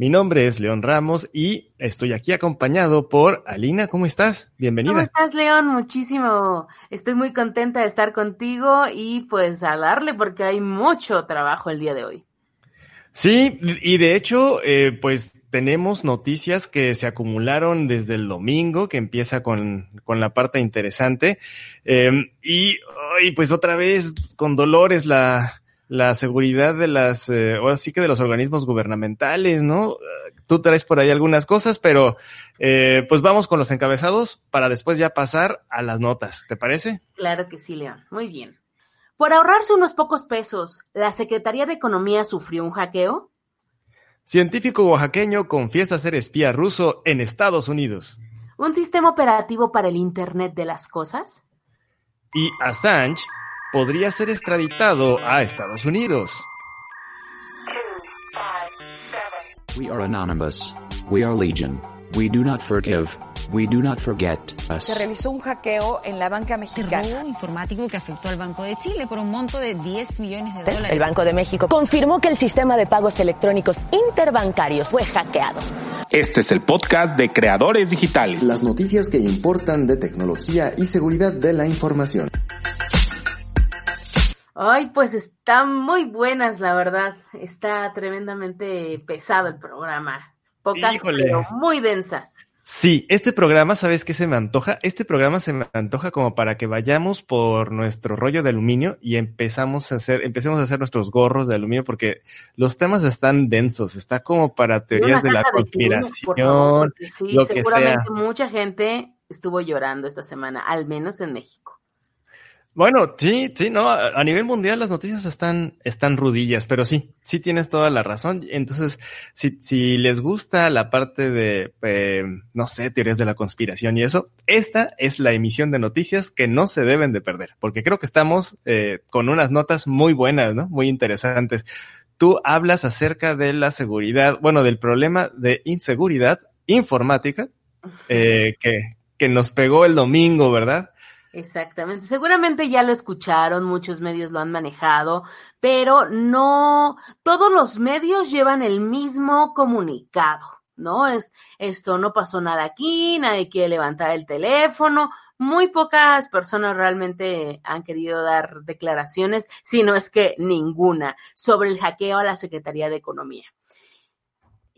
Mi nombre es León Ramos y estoy aquí acompañado por Alina. ¿Cómo estás? Bienvenida. ¿Cómo estás, León? Muchísimo. Estoy muy contenta de estar contigo y pues a darle porque hay mucho trabajo el día de hoy. Sí, y de hecho, eh, pues tenemos noticias que se acumularon desde el domingo, que empieza con, con la parte interesante. Eh, y, y pues otra vez con dolores la, la seguridad de las, eh, ahora sí que de los organismos gubernamentales, ¿no? Tú traes por ahí algunas cosas, pero eh, pues vamos con los encabezados para después ya pasar a las notas, ¿te parece? Claro que sí, León. Muy bien. Por ahorrarse unos pocos pesos, ¿la Secretaría de Economía sufrió un hackeo? Científico oaxaqueño confiesa ser espía ruso en Estados Unidos. ¿Un sistema operativo para el Internet de las Cosas? Y Assange podría ser extraditado a Estados Unidos. We are anonymous. We are legion. We do not forgive. We do not forget us. Se realizó un hackeo en la banca mexicana. robo informático que afectó al Banco de Chile por un monto de 10 millones de dólares. El Banco de México confirmó que el sistema de pagos electrónicos interbancarios fue hackeado. Este es el podcast de Creadores Digitales. Las noticias que importan de tecnología y seguridad de la información. Ay, pues están muy buenas, la verdad. Está tremendamente pesado el programa. Pocas, Híjole. pero muy densas. Sí, este programa, ¿sabes qué se me antoja? Este programa se me antoja como para que vayamos por nuestro rollo de aluminio y empezamos a hacer, empecemos a hacer nuestros gorros de aluminio porque los temas están densos, está como para teorías de la de conspiración, favor, sí, lo que seguramente sea. mucha gente estuvo llorando esta semana, al menos en México. Bueno, sí, sí, no, a nivel mundial las noticias están, están rudillas, pero sí, sí tienes toda la razón. Entonces, si, si les gusta la parte de, eh, no sé, teorías de la conspiración y eso, esta es la emisión de noticias que no se deben de perder, porque creo que estamos eh, con unas notas muy buenas, ¿no? Muy interesantes. Tú hablas acerca de la seguridad, bueno, del problema de inseguridad informática eh, que, que nos pegó el domingo, ¿verdad? Exactamente. Seguramente ya lo escucharon, muchos medios lo han manejado, pero no todos los medios llevan el mismo comunicado, ¿no? Es esto, no pasó nada aquí, nadie quiere levantar el teléfono. Muy pocas personas realmente han querido dar declaraciones, si no es que ninguna, sobre el hackeo a la Secretaría de Economía.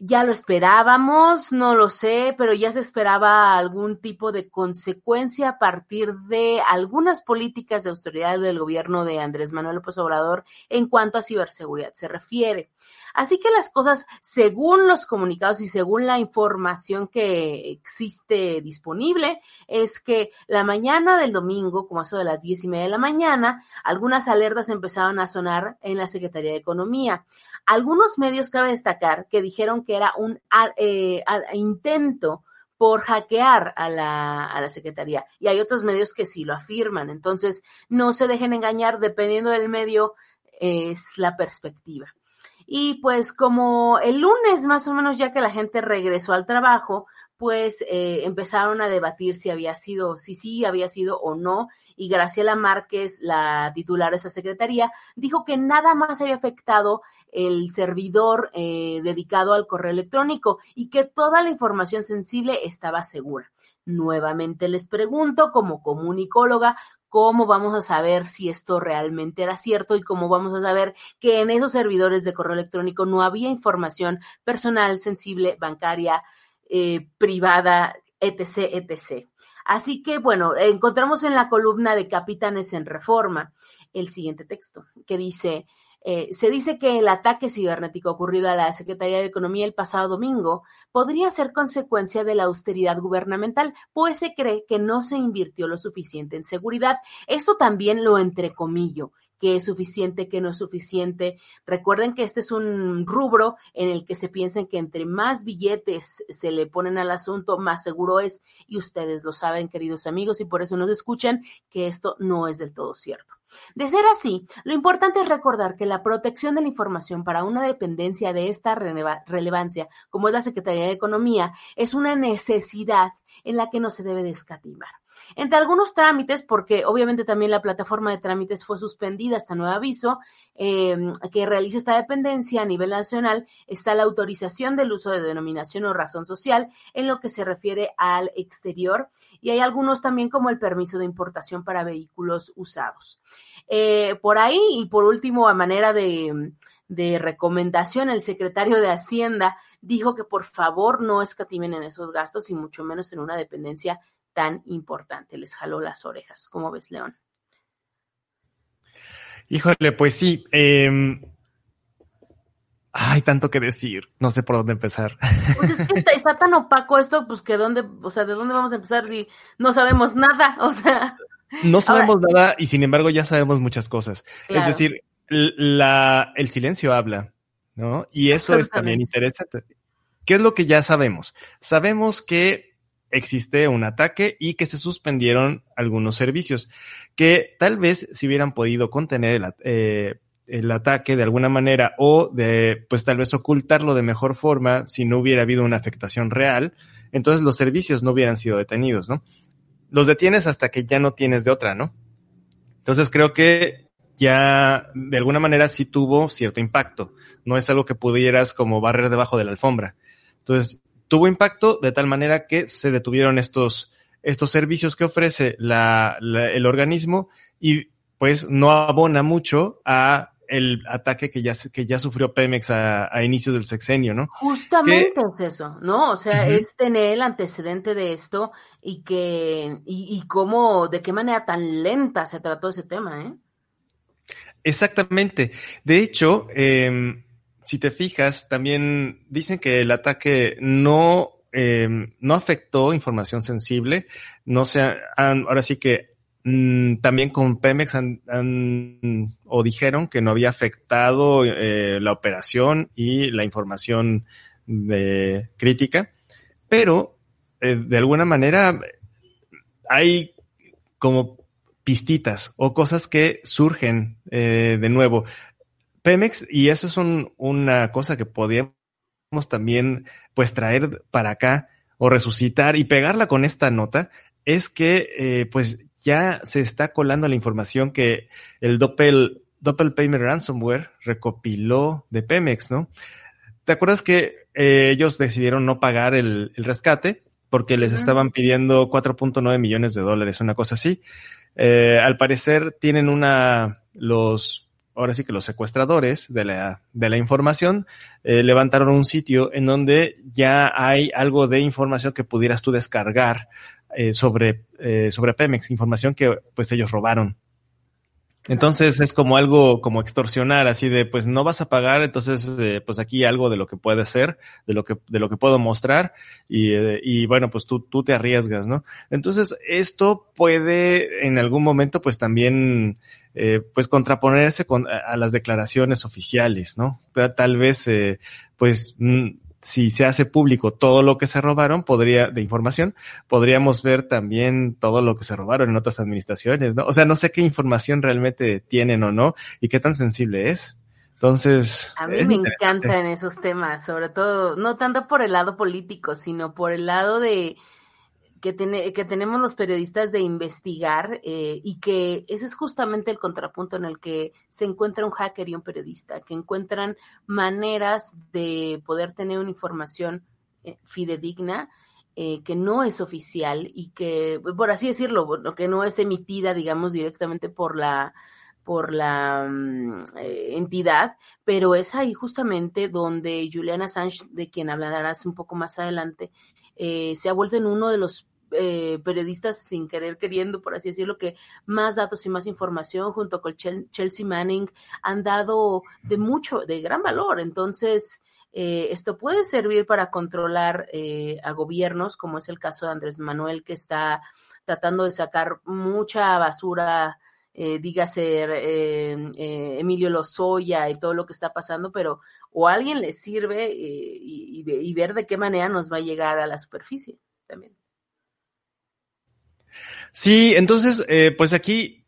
Ya lo esperábamos, no lo sé, pero ya se esperaba algún tipo de consecuencia a partir de algunas políticas de austeridad del gobierno de Andrés Manuel López Obrador en cuanto a ciberseguridad se refiere. Así que las cosas, según los comunicados y según la información que existe disponible, es que la mañana del domingo, como eso de las diez y media de la mañana, algunas alertas empezaron a sonar en la Secretaría de Economía. Algunos medios cabe destacar que dijeron que era un eh, intento por hackear a la, a la Secretaría. Y hay otros medios que sí lo afirman. Entonces, no se dejen engañar, dependiendo del medio, es la perspectiva. Y pues como el lunes más o menos ya que la gente regresó al trabajo, pues eh, empezaron a debatir si había sido, si sí había sido o no. Y Graciela Márquez, la titular de esa secretaría, dijo que nada más había afectado el servidor eh, dedicado al correo electrónico y que toda la información sensible estaba segura. Nuevamente les pregunto, como comunicóloga, ¿cómo vamos a saber si esto realmente era cierto y cómo vamos a saber que en esos servidores de correo electrónico no había información personal, sensible, bancaria, eh, privada, etc., etc.? Así que, bueno, encontramos en la columna de Capitanes en Reforma el siguiente texto, que dice, eh, se dice que el ataque cibernético ocurrido a la Secretaría de Economía el pasado domingo podría ser consecuencia de la austeridad gubernamental, pues se cree que no se invirtió lo suficiente en seguridad. Esto también lo entrecomillo que es suficiente, que no es suficiente. Recuerden que este es un rubro en el que se piensa que entre más billetes se le ponen al asunto, más seguro es. Y ustedes lo saben, queridos amigos, y por eso nos escuchan que esto no es del todo cierto. De ser así, lo importante es recordar que la protección de la información para una dependencia de esta relevancia, como es la Secretaría de Economía, es una necesidad en la que no se debe descatimar. Entre algunos trámites, porque obviamente también la plataforma de trámites fue suspendida hasta nuevo aviso, em, que realiza esta dependencia a nivel nacional, está la autorización del uso de denominación o razón social en lo que se refiere al exterior y hay algunos también como el permiso de importación para vehículos usados. Eh, por ahí y por último, a manera de de recomendación, el secretario de Hacienda dijo que por favor no escatimen en esos gastos y mucho menos en una dependencia tan importante. Les jaló las orejas. ¿Cómo ves, León? Híjole, pues sí. Eh, hay tanto que decir. No sé por dónde empezar. Pues es que está, tan opaco esto, pues que dónde, o sea, ¿de dónde vamos a empezar si no sabemos nada? O sea. No sabemos nada y sin embargo ya sabemos muchas cosas. Es decir, la, el silencio habla, ¿no? Y eso es también interesante. ¿Qué es lo que ya sabemos? Sabemos que existe un ataque y que se suspendieron algunos servicios que tal vez si hubieran podido contener el, eh, el, ataque de alguna manera o de pues tal vez ocultarlo de mejor forma si no hubiera habido una afectación real, entonces los servicios no hubieran sido detenidos, ¿no? Los detienes hasta que ya no tienes de otra, ¿no? Entonces creo que ya de alguna manera sí tuvo cierto impacto. No es algo que pudieras como barrer debajo de la alfombra. Entonces, tuvo impacto de tal manera que se detuvieron estos, estos servicios que ofrece la, el organismo y pues no abona mucho a el ataque que ya, que ya sufrió Pemex a, a inicios del sexenio, ¿no? Justamente es eso, ¿no? O sea, es tener el antecedente de esto y que, y, y cómo, de qué manera tan lenta se trató ese tema, ¿eh? Exactamente. De hecho, eh, si te fijas, también dicen que el ataque no, eh, no afectó información sensible, no se ahora sí que mm, también con Pemex han, o dijeron que no había afectado eh, la operación y la información de, crítica, pero eh, de alguna manera hay como pistitas o cosas que surgen de nuevo. Pemex, y eso es una cosa que podíamos también pues traer para acá o resucitar y pegarla con esta nota, es que eh, pues ya se está colando la información que el Doppel, Doppel Payment Ransomware recopiló de Pemex, ¿no? ¿Te acuerdas que eh, ellos decidieron no pagar el, el rescate porque les estaban pidiendo 4.9 millones de dólares, una cosa así? Eh, al parecer tienen una, los ahora sí que los secuestradores de la, de la información eh, levantaron un sitio en donde ya hay algo de información que pudieras tú descargar eh, sobre, eh, sobre Pemex, información que pues ellos robaron. Entonces es como algo como extorsionar, así de pues no vas a pagar, entonces eh, pues aquí algo de lo que puede ser, de lo que, de lo que puedo mostrar y, eh, y bueno pues tú, tú te arriesgas, ¿no? Entonces esto puede en algún momento pues también eh, pues contraponerse con, a, a, las declaraciones oficiales, ¿no? Tal vez eh, pues si se hace público todo lo que se robaron, podría, de información, podríamos ver también todo lo que se robaron en otras administraciones, ¿no? O sea, no sé qué información realmente tienen o no y qué tan sensible es. Entonces. A mí me encantan esos temas, sobre todo, no tanto por el lado político, sino por el lado de, que, que tenemos los periodistas de investigar eh, y que ese es justamente el contrapunto en el que se encuentra un hacker y un periodista, que encuentran maneras de poder tener una información eh, fidedigna eh, que no es oficial y que, por así decirlo, que no es emitida, digamos, directamente por la por la mm, entidad, pero es ahí justamente donde Julian Assange, de quien hablarás un poco más adelante, se ha vuelto en uno de los eh, periodistas sin querer queriendo, por así decirlo, que más datos y más información junto con Chelsea Manning han dado de mucho, de gran valor. Entonces, esto puede servir para controlar a gobiernos, como es el caso de Andrés Manuel, que está tratando de sacar mucha basura eh, dígase eh, eh, Emilio Lozoya y todo lo que está pasando, pero o a alguien le sirve eh, y, y, ver de qué manera nos va a llegar a la superficie también. Sí, entonces, pues aquí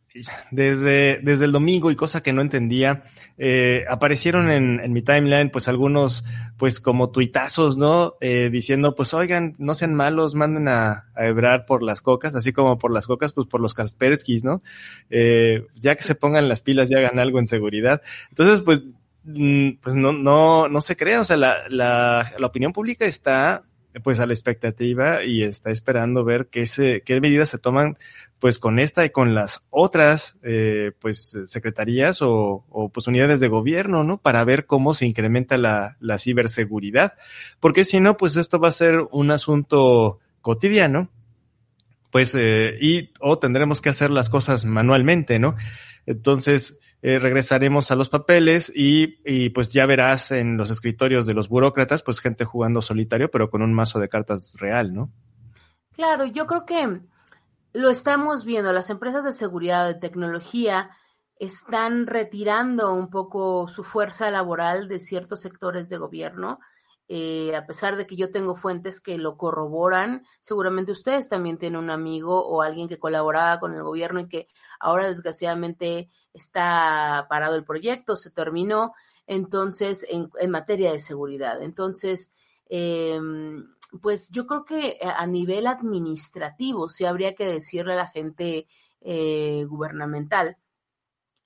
desde, desde el domingo y cosa que no entendía, eh, aparecieron en, mi timeline pues algunos pues como tuitazos, ¿no? Eh, diciendo pues oigan, no sean malos, manden a, a hebrar por las cocas, así como por las cocas, pues por los Kasperskis, ¿no? Eh, ya que se pongan las pilas y hagan algo en seguridad. Entonces pues, mm, pues no, no, no se crea, o sea, la, la opinión pública está pues a la expectativa y está esperando ver qué se, qué medidas se toman pues con esta y con las otras eh, pues secretarías o, o, pues unidades de gobierno, ¿no? Para ver cómo se incrementa la, la ciberseguridad. Porque si no, pues esto va a ser un asunto cotidiano, pues, eh, y o tendremos que hacer las cosas manualmente, ¿no? Entonces, eh, regresaremos a los papeles y, y, pues ya verás en los escritorios de los burócratas, pues gente jugando solitario, pero con un mazo de cartas real, ¿no? Claro, yo creo que lo estamos viendo. Las empresas de seguridad de tecnología están retirando un poco su fuerza laboral de ciertos sectores de gobierno. Eh, a pesar de que yo tengo fuentes que lo corroboran, seguramente ustedes también tienen un amigo o alguien que colaboraba con el gobierno y que ahora desgraciadamente está parado el proyecto, se terminó, entonces, en, materia de seguridad. Entonces, eh, pues yo creo que a nivel administrativo sí habría que decirle a la gente eh, gubernamental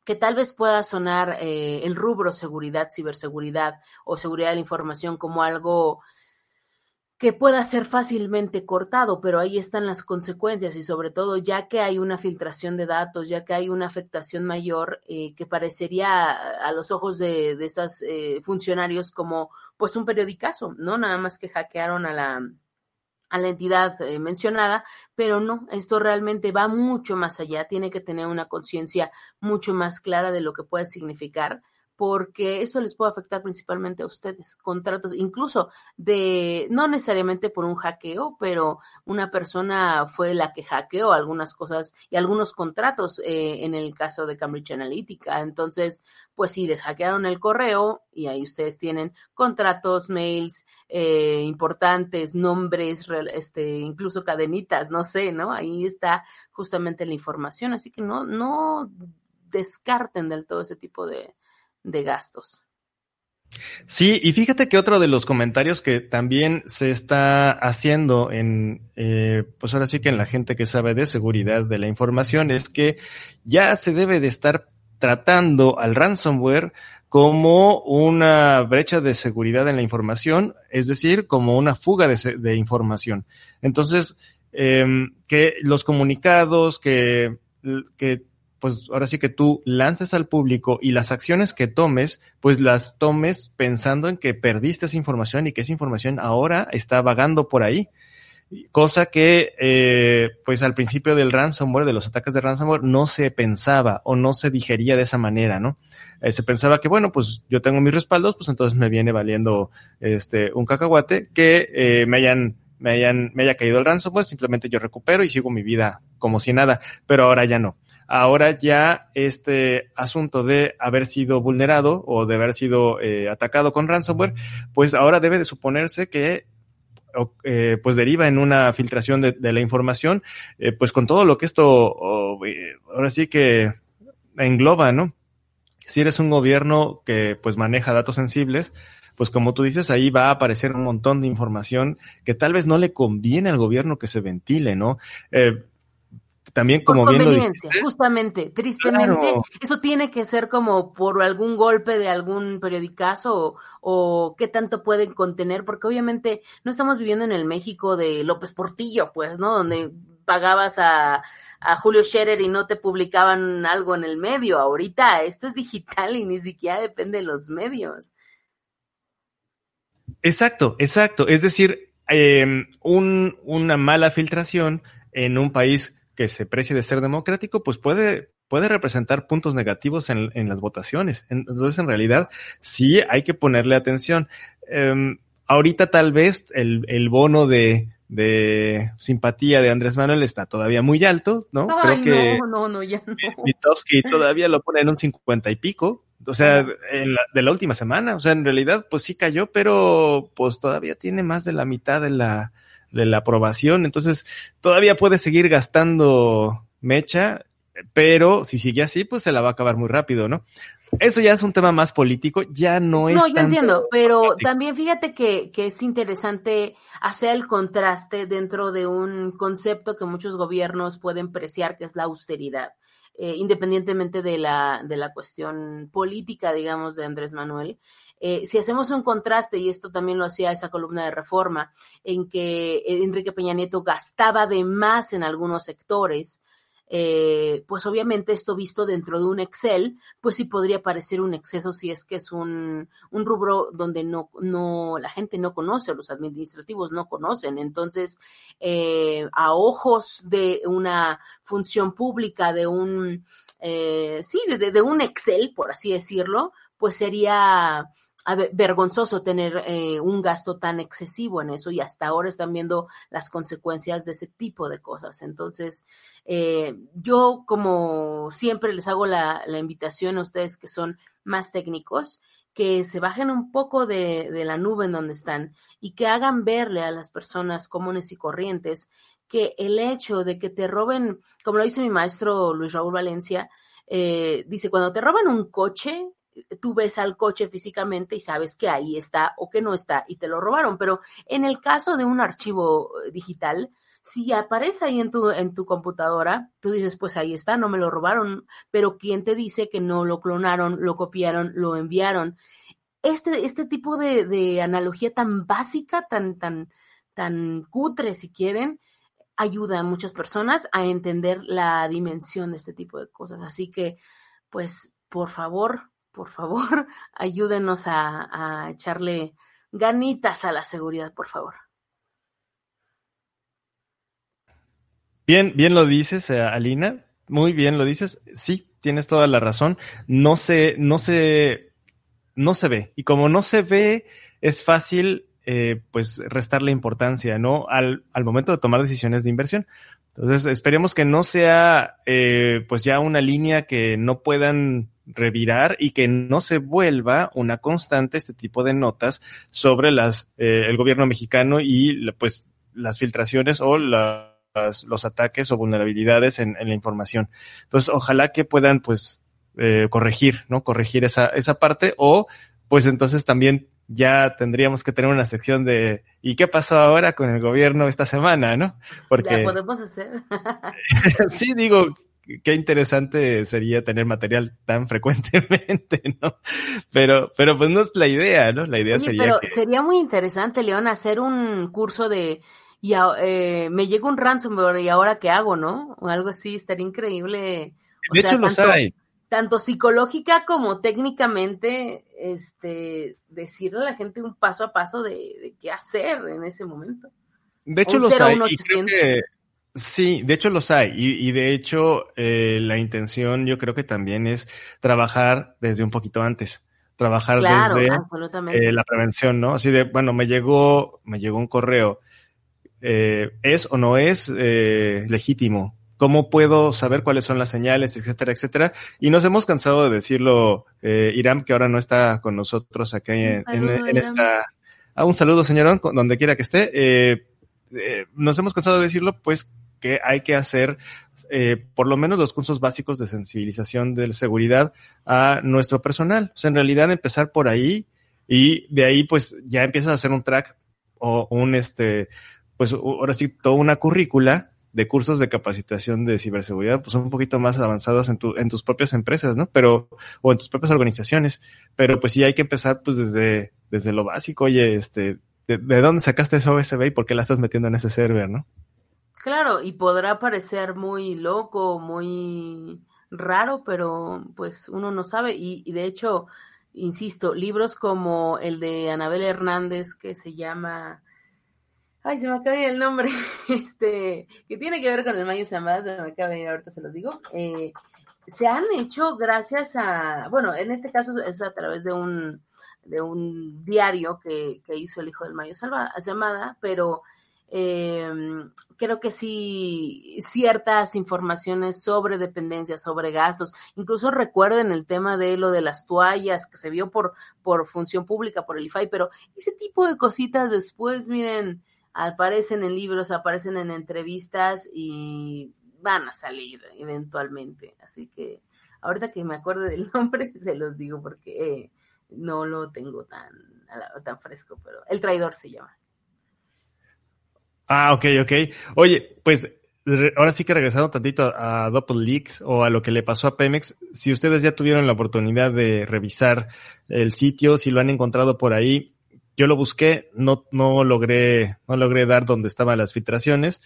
que tal vez pueda sonar eh, el rubro seguridad, ciberseguridad o seguridad de la información como algo que pueda ser fácilmente cortado, pero ahí están las consecuencias y sobre todo ya que hay una filtración de datos, ya que hay una afectación mayor eh, que parecería a los ojos de, de estos eh, funcionarios como pues un periodicazo, ¿no? Nada más que hackearon a la, a la entidad eh, mencionada, pero no, esto realmente va mucho más allá, tiene que tener una conciencia mucho más clara de lo que puede significar porque eso les puede afectar principalmente a ustedes. Contratos, incluso de, no necesariamente por un hackeo, pero una persona fue la que hackeó algunas cosas y algunos contratos eh, en el caso de Cambridge Analytica. Entonces, pues sí, les hackearon el correo y ahí ustedes tienen contratos, mails eh, importantes, nombres, este, incluso cadenitas, no sé, ¿no? Ahí está justamente la información. Así que no, no descarten del todo ese tipo de, de gastos. Sí, y fíjate que otro de los comentarios que también se está haciendo en, eh, pues ahora sí que en la gente que sabe de seguridad de la información es que ya se debe de estar tratando al ransomware como una brecha de seguridad en la información, es decir, como una fuga de, de información. Entonces, eh, que los comunicados que, que pues ahora sí que tú lances al público y las acciones que tomes, pues las tomes pensando en que perdiste esa información y que esa información ahora está vagando por ahí. Cosa que, eh, pues al principio del ransomware, de los ataques de ransomware, no se pensaba o no se digería de esa manera, ¿no? Eh, se pensaba que, bueno, pues yo tengo mis respaldos, pues entonces me viene valiendo este un cacahuate que eh, me hayan me hayan, me haya caído el ransomware, simplemente yo recupero y sigo mi vida como si nada, pero ahora ya no ahora ya este asunto de haber sido vulnerado o de haber sido eh, atacado con ransomware, pues ahora debe de suponerse que eh, pues deriva en una filtración de, la información, eh, pues con todo lo que esto ahora sí que engloba, ¿no? Si eres un gobierno que pues maneja datos sensibles, pues como tú dices, ahí va a aparecer un montón de información que tal vez no le conviene al gobierno que se ventile, ¿no? También como por bien lo conveniencia, justamente, tristemente, Claro. eso tiene que ser como por algún golpe de algún periodicazo o, o qué tanto pueden contener, porque obviamente no estamos viviendo en el México de López Portillo, pues, ¿no? Donde pagabas a, a Julio Scherer y no te publicaban algo en el medio. Ahorita esto es digital y ni siquiera depende de los medios. Exacto, exacto. Es decir, eh, un, una mala filtración en un país que se precie de ser democrático, pues puede, puede representar puntos negativos en, en las votaciones. Entonces, en realidad, sí hay que ponerle atención. Eh, ahorita tal vez el, el bono de, de simpatía de Andrés Manuel está todavía muy alto, ¿no? Ay, Creo que no, no, no, ya no. Mitowski todavía lo pone en un cincuenta y pico. O sea, en la- de la última semana. O sea, en realidad, pues sí cayó, pero pues todavía tiene más de la mitad de la, de la aprobación. Entonces, todavía puede seguir gastando mecha, pero si sigue así, pues se la va a acabar muy rápido, ¿no? Eso ya es un tema más político, ya no es. No, yo tanto entiendo, pero también fíjate que, que es interesante hacer el contraste dentro de un concepto que muchos gobiernos pueden preciar, que es la austeridad, eh, independientemente de la, de la cuestión política, digamos, de Andrés Manuel. Eh, si hacemos un contraste, y esto también lo hacía esa columna de reforma, en que Enrique Peña Nieto gastaba de más en algunos sectores, eh, pues obviamente esto visto dentro de un Excel, pues sí podría parecer un exceso si es que es un, un rubro donde no, no, la gente no conoce, los administrativos no conocen. Entonces, eh, a ojos de una función pública, de un, eh, sí, de, de- un Excel, por así decirlo, pues sería ver, vergonzoso tener eh, un gasto tan excesivo en eso y hasta ahora están viendo las consecuencias de ese tipo de cosas. Entonces, eh, yo como siempre les hago la, invitación a ustedes que son más técnicos, que se bajen un poco de, de la nube en donde están y que hagan verle a las personas comunes y corrientes que el hecho de que te roben, como lo dice mi maestro Luis Raúl Valencia, eh, dice, cuando te roban un coche, tú ves al coche físicamente y sabes que ahí está o que no está y te lo robaron. Pero en el caso de un archivo eh, digital, si aparece ahí en tu, en tu computadora, tú dices, pues ahí está, no me lo robaron, pero ¿quién te dice que no lo clonaron, lo copiaron, lo enviaron? Este, este tipo de, analogía tan básica, tan, tan, tan cutre, si quieren, ayuda a muchas personas a entender la dimensión de este tipo de cosas. Así que, pues, por favor, por favor, ayúdenos a, a echarle ganitas a la seguridad, por favor. Bien, bien lo dices, eh, Alina. Muy bien lo dices. Sí, tienes toda la razón. No se, no se, no se ve. Y como no se ve, es fácil, eh, pues, restarle importancia, ¿no? Al, al momento de tomar decisiones de inversión. Entonces, esperemos que no sea, eh, pues, ya una línea que no puedan revirar y que no se vuelva una constante este tipo de notas sobre las, eh, el gobierno mexicano y, pues, las filtraciones o la, las- los ataques o vulnerabilidades en, en la información. Entonces, ojalá que puedan, pues, eh, corregir, ¿no? Corregir esa, esa parte o, pues, entonces también ya tendríamos que tener una sección de ¿y qué pasó ahora con el gobierno esta semana, no? Porque Ya podemos hacer. sí digo qué interesante sería tener material tan frecuentemente, ¿no? Pero, pero pues no es la idea, ¿no? La idea Oye, sería pero que sería muy interesante, León, hacer un curso de y a- eh, me llega un ransomware y ahora qué hago, ¿no? O algo así, estaría increíble. O de sea, hecho los tanto- hay. tanto psicológica como técnicamente, este, decirle a la gente un paso a paso de, de qué hacer en ese momento. De hecho un los hay 01 y creo 800. que sí, de hecho los hay y, y de hecho eh, la intención yo creo que también es trabajar desde un poquito antes, trabajar Claro, desde eh, la prevención, ¿no? Así de, bueno, me llegó, me llegó un correo, eh, ¿es o no es eh, legítimo? ¿Cómo puedo saber cuáles son las señales, etcétera, etcétera? Y nos hemos cansado de decirlo, eh, Irán, que ahora no está con nosotros acá en, saludo, esta... Ah, un saludo, señorón, donde quiera que esté. Eh, eh, nos hemos cansado de decirlo, pues que hay que hacer eh, por lo menos los cursos básicos de sensibilización de seguridad a nuestro personal. O sea, en realidad empezar por ahí y de ahí pues ya empiezas a hacer un track o un este, pues ahora sí, toda una currícula de cursos de capacitación de ciberseguridad, pues un poquito más avanzados en, tu, en tus propias empresas, ¿no? Pero, o en tus propias organizaciones. Pero pues sí hay que empezar pues desde, desde lo básico. Oye, este, ¿de, de dónde sacaste esa USB y por qué la estás metiendo en ese server, no? Claro, y podrá parecer muy loco, muy raro, pero pues uno no sabe. Y, y de hecho, insisto, libros como el de Anabel Hernández que se llama Ay, se me acaba el nombre, este, que tiene que ver con el Mayo Zambada, se me acaba de ahorita se los digo. Eh, se han hecho gracias a, bueno, en este caso es a través de un, de un diario que, que hizo el hijo del Mayo Zambada, pero eh, creo que sí, ciertas informaciones sobre dependencias, sobre gastos, incluso recuerden el tema de lo de las toallas que se vio por, por función pública, por el IFAI, pero ese tipo de cositas después, miren, aparecen en libros, aparecen en entrevistas y van a salir eventualmente. Así que ahorita que me acuerde del nombre, se los digo porque eh, no lo tengo tan, tan fresco, pero El Traidor se llama. Ah, ok, ok. Oye, pues ahora sí que regresando tantito a Doppel Leaks o a lo que le pasó a Pemex, si ustedes ya tuvieron la oportunidad de revisar el sitio, si lo han encontrado por ahí, yo lo busqué, no, no logré, no logré dar donde estaban las filtraciones.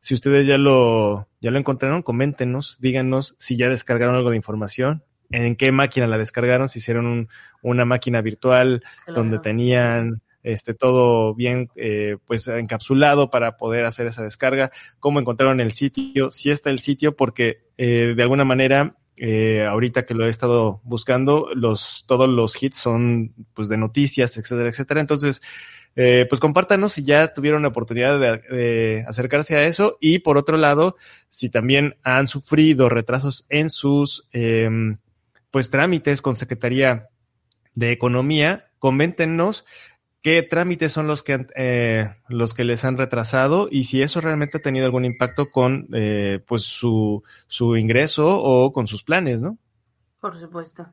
Si ustedes ya lo, ya lo encontraron, coméntenos, díganos si ya descargaron algo de información, en qué máquina la descargaron, si hicieron un, una máquina virtual claro. donde tenían este todo bien eh, pues encapsulado para poder hacer esa descarga, cómo encontraron el sitio, si está el sitio, porque eh, de alguna manera eh, ahorita que lo he estado buscando, los, todos los hits son pues de noticias, etcétera, etcétera. Entonces, eh, pues compártanos si ya tuvieron la oportunidad de, acercarse a eso y por otro lado, si también han sufrido retrasos en sus eh, pues trámites con Secretaría de Economía, coméntenos qué trámites son los que eh, los que les han retrasado y si eso realmente ha tenido algún impacto con eh, pues su, su ingreso o con sus planes, ¿no? Por supuesto.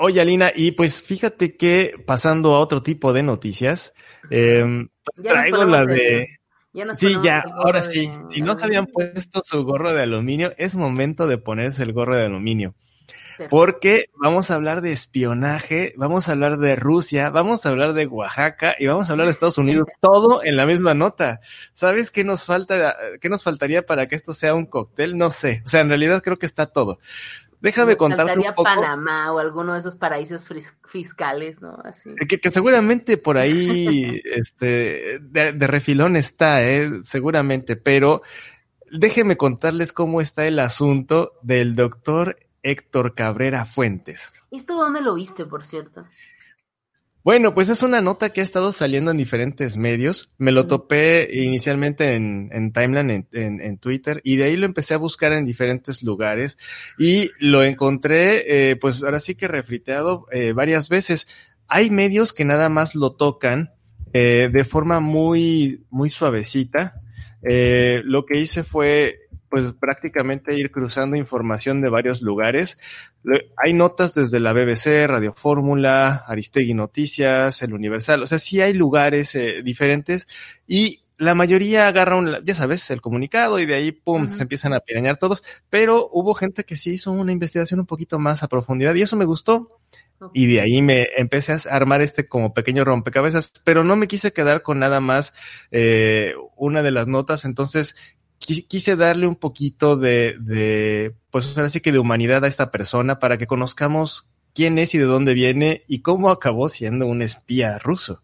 Oye, Alina, y pues fíjate que pasando a otro tipo de noticias, eh, pues traigo la de... Ya sí, ya, ahora de... sí. Si no se habían puesto su gorro de aluminio, es momento de ponerse el gorro de aluminio porque vamos a hablar de espionaje, vamos a hablar de Rusia, vamos a hablar de Oaxaca y vamos a hablar de Estados Unidos, todo en la misma nota. ¿Sabes qué nos falta, qué nos faltaría para que esto sea un cóctel? No sé. O sea, en realidad creo que está todo. Déjame contarte un poco. Panamá o alguno de esos paraísos fiscales, ¿no? Así. Que, que seguramente por ahí, este, de, de refilón está, eh, seguramente, pero déjenme contarles cómo está el asunto del doctor Héctor Cabrera Fuentes. ¿Esto dónde lo viste, por cierto? Bueno, pues es una nota que ha estado saliendo en diferentes medios. Me lo topé inicialmente en, en Timeline, en, en, en, Twitter, y de ahí lo empecé a buscar en diferentes lugares y lo encontré, eh, pues ahora sí que refriteado eh, varias veces. Hay medios que nada más lo tocan eh, de forma muy, muy suavecita. Lo que hice fue pues prácticamente ir cruzando información de varios lugares. Hay notas desde la BBC, Radio Fórmula, Aristegui Noticias, El Universal, o sea, sí hay lugares eh, diferentes y la mayoría agarra un, ya sabes, el comunicado y de ahí, pum, uh -huh. se empiezan a pirañar todos, pero hubo gente que sí hizo una investigación un poquito más a profundidad y eso me gustó. Okay. Y de ahí me empecé a armar este como pequeño rompecabezas, pero no me quise quedar con nada más eh, una de las notas, entonces quise darle un poquito de, de, pues ahora sí que de humanidad a esta persona para que conozcamos quién es y de dónde viene y cómo acabó siendo un espía ruso.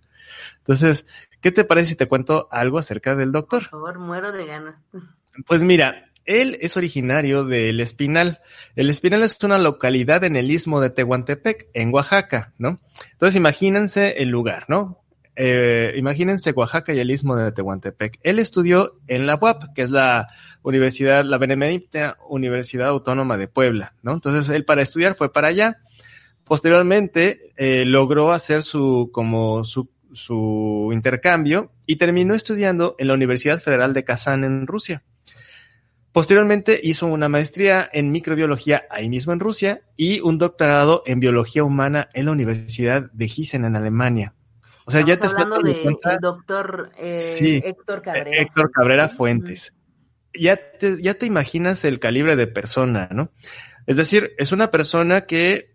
Entonces, ¿qué te parece si te cuento algo acerca del doctor? Por favor, muero de ganas. Pues mira, él es originario del Espinal. El Espinal es una localidad en el istmo de Tehuantepec, en Oaxaca, ¿no? Entonces imagínense el lugar, ¿no? Eh, imagínense Oaxaca y el istmo de Tehuantepec. Él estudió en la UAP, que es la Universidad, la Benemérita Universidad Autónoma de Puebla, ¿no? Entonces él para estudiar fue para allá. Posteriormente eh, logró hacer su como su, su intercambio y terminó estudiando en la Universidad Federal de Kazán en Rusia. Posteriormente hizo una maestría en microbiología ahí mismo en Rusia y un doctorado en biología humana en la Universidad de Gießen en Alemania. O sea, ya te estás hablando de cuenta- el doctor eh, Sí, Héctor Cabrera. Eh, Héctor Cabrera Fuentes. Ya te, ya te imaginas el calibre de persona, ¿no? Es decir, es una persona que,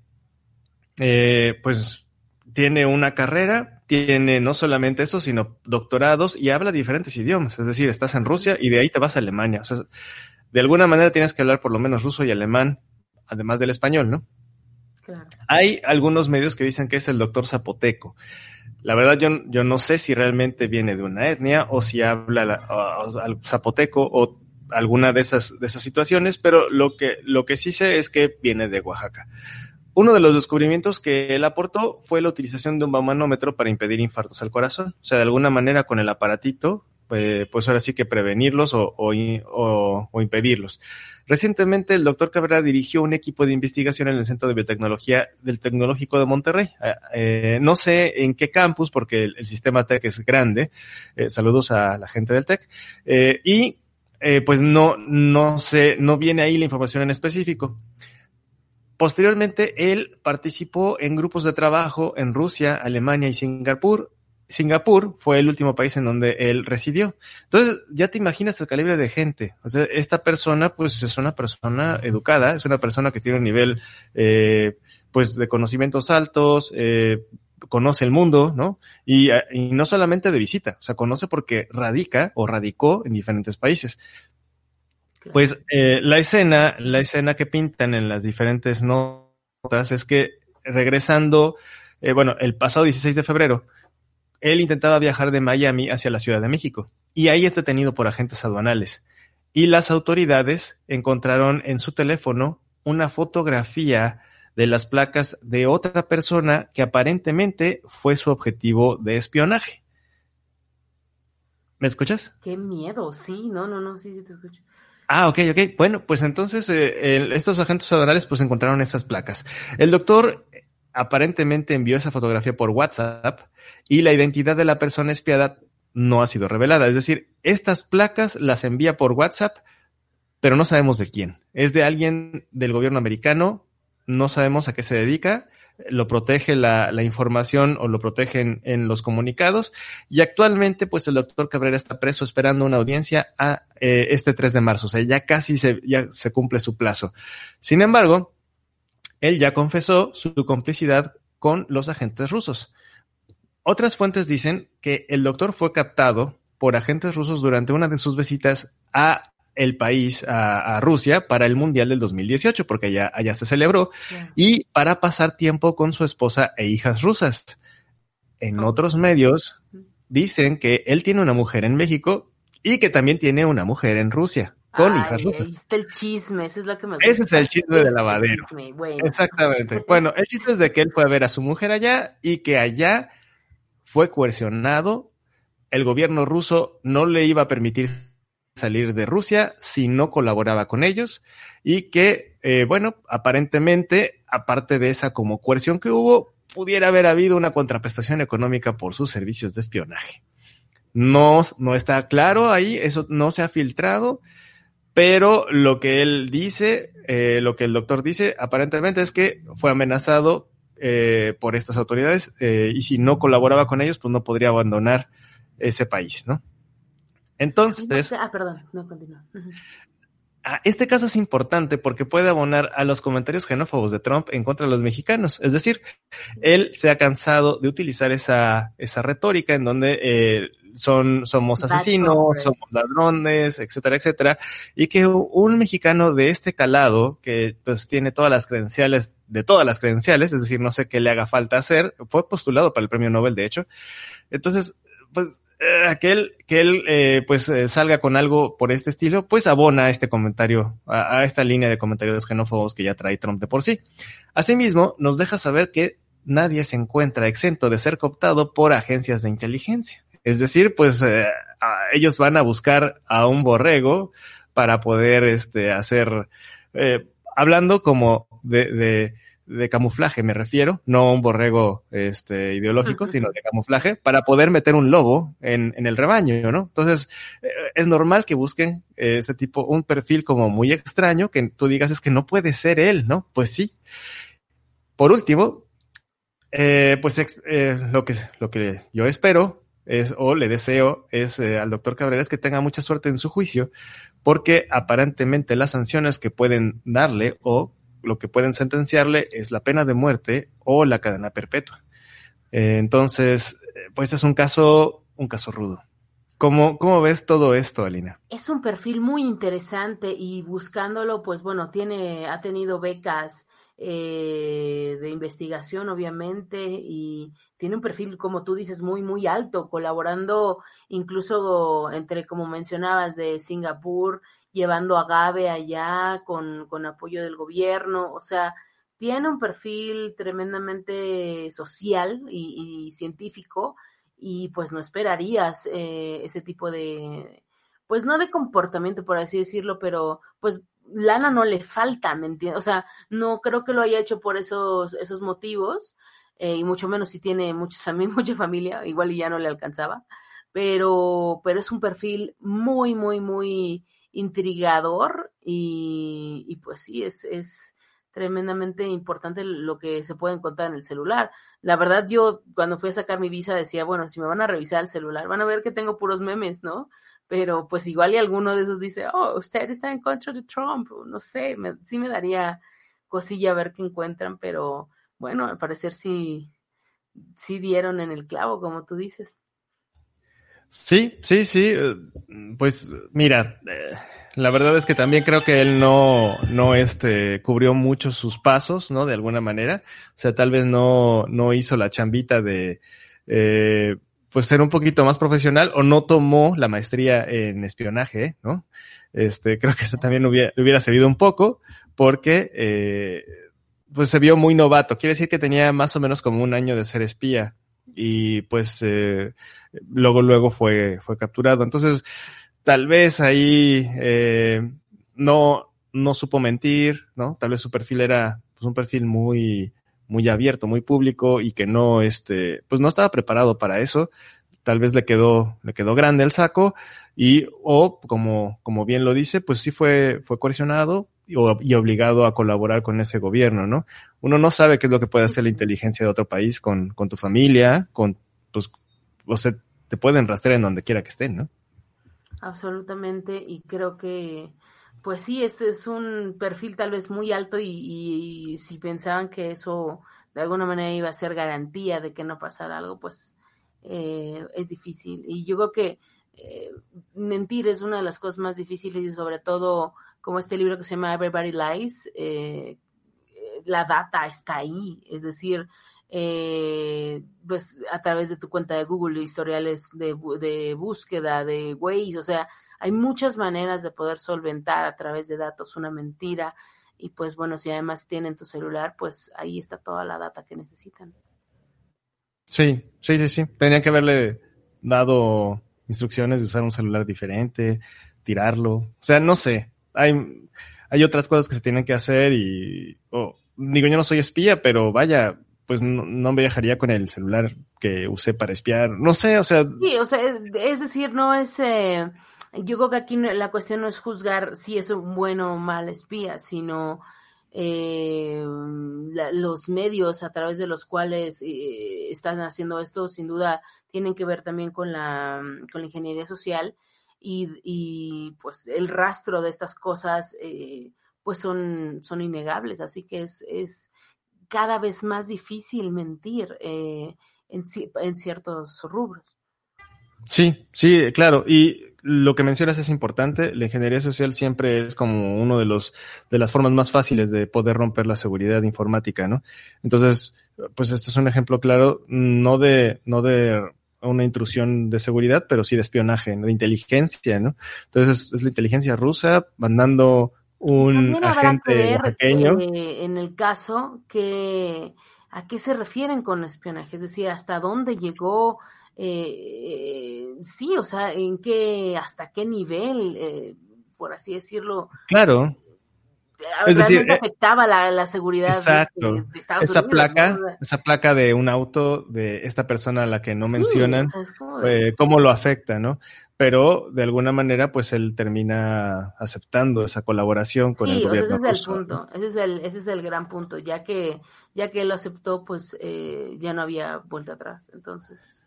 eh, pues, tiene una carrera, tiene no solamente eso, sino doctorados y habla diferentes idiomas. Es decir, estás en Rusia y de ahí te vas a Alemania. O sea, de alguna manera tienes que hablar por lo menos ruso y alemán, además del español, ¿no? Claro. Hay algunos medios que dicen que es el doctor zapoteco. La verdad, yo, yo no sé si realmente viene de una etnia o si habla al zapoteco o alguna de esas, de esas situaciones, pero lo que, lo que sí sé es que viene de Oaxaca. Uno de los descubrimientos que él aportó fue la utilización de un baumanómetro para impedir infartos al corazón. O sea, de alguna manera con el aparatito, eh, pues ahora sí que prevenirlos o, impedirlos. Recientemente el doctor Cabrera dirigió un equipo de investigación en el Centro de Biotecnología del Tecnológico de Monterrey. Eh, eh, no sé en qué campus, porque el, sistema TEC es grande. Eh, saludos a la gente del TEC. Y pues no, no sé, no viene ahí la información en específico. Posteriormente, él participó en grupos de trabajo en Rusia, Alemania y Singapur. Singapur fue el último país en donde él residió. Entonces, ya te imaginas el calibre de gente. O sea, esta persona, pues, es una persona educada, es una persona que tiene un nivel, eh, pues, de conocimientos altos, eh, conoce el mundo, ¿no? Y, eh, y no solamente de visita, o sea, conoce porque radica o radicó en diferentes países. Pues eh, la escena, la escena que pintan en las diferentes notas es que regresando, eh, bueno, el pasado 16 de febrero, él intentaba viajar de Miami hacia la Ciudad de México y ahí es detenido por agentes aduanales. Y las autoridades encontraron en su teléfono una fotografía de las placas de otra persona que aparentemente fue su objetivo de espionaje. ¿Me escuchas? Qué miedo, sí, no, no, no, sí, sí te escucho. Ah, ok, ok. Bueno, pues entonces eh, estos agentes aduanales pues encontraron esas placas. El doctor aparentemente envió esa fotografía por WhatsApp y la identidad de la persona espiada no ha sido revelada. Es decir, estas placas las envía por WhatsApp, pero no sabemos de quién. Es de alguien del gobierno americano, no sabemos a qué se dedica, lo protege la, la información o lo protegen en los comunicados y actualmente pues el doctor Cabrera está preso esperando una audiencia a eh, este 3 de marzo, o sea, ya casi se, ya se cumple su plazo. Sin embargo, él ya confesó su complicidad con los agentes rusos. Otras fuentes dicen que el doctor fue captado por agentes rusos durante una de sus visitas a el país, a, a Rusia, para el Mundial del 2018, porque allá, allá se celebró, y para pasar tiempo con su esposa e hijas rusas. En otros medios dicen que él tiene una mujer en México y que también tiene una mujer en Rusia, con Ay, hijas el chisme, ese es lo que me gusta. Ese es el chisme de Ese es el lavadero. chisme, bueno. Exactamente. Bueno, el chiste es de que él fue a ver a su mujer allá y que allá fue coercionado. El gobierno ruso no le iba a permitir salir de Rusia si no colaboraba con ellos y que, eh, bueno, aparentemente, aparte de esa como coerción que hubo, pudiera haber habido una contraprestación económica por sus servicios de espionaje. No, no está claro ahí, eso no se ha filtrado, pero lo que él dice, eh, lo que el doctor dice, aparentemente es que fue amenazado eh, por estas autoridades eh, y si no colaboraba con ellos, pues no podría abandonar ese país, ¿no? Entonces, Ah, perdón, no continúa. Este caso es importante porque puede abonar a los comentarios xenófobos de Trump en contra de los mexicanos. Es decir, él se ha cansado de utilizar esa, esa retórica en donde eh, son, somos asesinos, somos ladrones, etcétera, etcétera. Y que un mexicano de este calado, que pues tiene todas las credenciales, de todas las credenciales, es decir, no sé qué le haga falta hacer, fue postulado para el premio Nobel, de hecho. Entonces, pues aquel que él eh, pues eh, salga con algo por este estilo, pues abona este comentario, a, esta línea de comentarios xenófobos que ya trae Trump de por sí. Asimismo, nos deja saber que nadie se encuentra exento de ser cooptado por agencias de inteligencia. Es decir, pues eh, ellos van a buscar a un borrego para poder este hacer eh, hablando como de, de de camuflaje me refiero, no un borrego este, ideológico, sino de camuflaje, para poder meter un lobo en, en el rebaño, ¿no? Entonces, eh, es normal que busquen eh, ese tipo, un perfil como muy extraño, que tú digas es que no puede ser él, ¿no? Pues sí. Por último, eh, pues eh, lo, que, lo que yo espero es, o le deseo es eh, al doctor Cabrera es que tenga mucha suerte en su juicio, porque aparentemente las sanciones que pueden darle o lo que pueden sentenciarle es la pena de muerte o la cadena perpetua. entonces, pues es un caso, un caso rudo. ¿Cómo, ¿Cómo ves todo esto, Alina? Es un perfil muy interesante y buscándolo, pues bueno, tiene, ha tenido becas eh, de investigación, obviamente, y tiene un perfil, como tú dices, muy, muy alto, colaborando incluso entre, como mencionabas, de Singapur, llevando a Gabe allá con, con apoyo del gobierno, o sea, tiene un perfil tremendamente social y científico y pues no esperarías eh, ese tipo de, pues no de comportamiento, por así decirlo, pero pues lana no le falta, ¿me entiendes? O sea, no creo que lo haya hecho por esos, esos motivos, eh, y mucho menos si tiene mucha familia, mucha familia, igual y ya no le alcanzaba, pero, pero es un perfil muy, muy, muy intrigador y, pues sí, es, es, tremendamente importante lo que se puede encontrar en el celular. La verdad, yo cuando fui a sacar mi visa decía, bueno, si me van a revisar el celular, van a ver que tengo puros memes, ¿no? Pero pues igual y alguno de esos dice, oh, usted está en contra de Trump, no sé, sí me daría cosilla a ver qué encuentran, pero bueno, al parecer sí, sí dieron en el clavo, como tú dices. Sí, sí, sí. Eh, pues mira, eh, la verdad es que también creo que él no, no este, cubrió mucho sus pasos, ¿no? De alguna manera. O sea, tal vez no, no hizo la chambita de, eh, pues ser un poquito más profesional o no tomó la maestría en espionaje, ¿no? Este, creo que eso también hubiera, hubiera servido un poco porque, eh, pues se vio muy novato. Quiere decir que tenía más o menos como un año de ser espía y pues eh, luego luego fue fue capturado. Entonces tal vez ahí eh, no no supo mentir no tal vez su perfil era pues un perfil muy muy abierto muy público y que no este pues no estaba preparado para eso. Tal vez le quedó le quedó grande el saco y o como como bien lo dice pues sí fue fue coercionado y obligado a colaborar con ese gobierno, ¿no? Uno no sabe qué es lo que puede hacer la inteligencia de otro país con, con tu familia, con, pues, o sea, te pueden rastrear en donde quiera que estén, ¿no? Absolutamente, y creo que, pues sí, este es un perfil tal vez muy alto y, y, si pensaban que eso de alguna manera iba a ser garantía de que no pasara algo, pues eh, es difícil. Y yo creo que eh, mentir es una de las cosas más difíciles y sobre todo como este libro que se llama Everybody Lies, eh, la data está ahí, es decir, eh, pues a través de tu cuenta de Google, historiales de, de búsqueda, de Waze, o sea, hay muchas maneras de poder solventar a través de datos una mentira y pues bueno, si además tienen tu celular, pues ahí está toda la data que necesitan. Sí, sí, sí, sí. Tenían que haberle dado instrucciones de usar un celular diferente, tirarlo. O sea, no sé hay, hay otras cosas que se tienen que hacer y, digo, yo no soy espía, pero vaya, pues no, me viajaría con el celular que usé para espiar. No sé, o sea. Sí, o sea, es, decir, no es. Eh, yo creo que aquí la cuestión no es juzgar si es un bueno o mal espía, sino eh, los medios a través de los cuales eh, están haciendo esto, sin duda, tienen que ver también con la, con la ingeniería social y, pues el rastro de estas cosas eh, pues son, son innegables, así que es, es cada vez más difícil mentir eh, en, en ciertos rubros. Sí, sí, claro. Y lo que mencionas es importante. La ingeniería social siempre es como uno de los de las formas más fáciles de poder romper la seguridad informática, ¿no? Entonces, pues este es un ejemplo claro, no de no de una intrusión de seguridad, pero sí de espionaje, de inteligencia, ¿no? Entonces es, la inteligencia rusa mandando un agente pequeño. Eh, en el caso que a qué se refieren con espionaje, es decir, hasta dónde llegó, eh, sí, o sea, en qué, hasta qué nivel, eh, por así decirlo. Claro es decir, eh, afectaba la, la seguridad exacto. De, esa placa, esa placa de un auto de esta persona a la que no mencionan, eh, cómo lo afecta, ¿no? pero de alguna manera pues él termina aceptando esa colaboración con el gobierno. ese es el punto, ese es el, ese es el gran punto, ya que, ya que él lo aceptó, pues eh, ya no había vuelta atrás, entonces,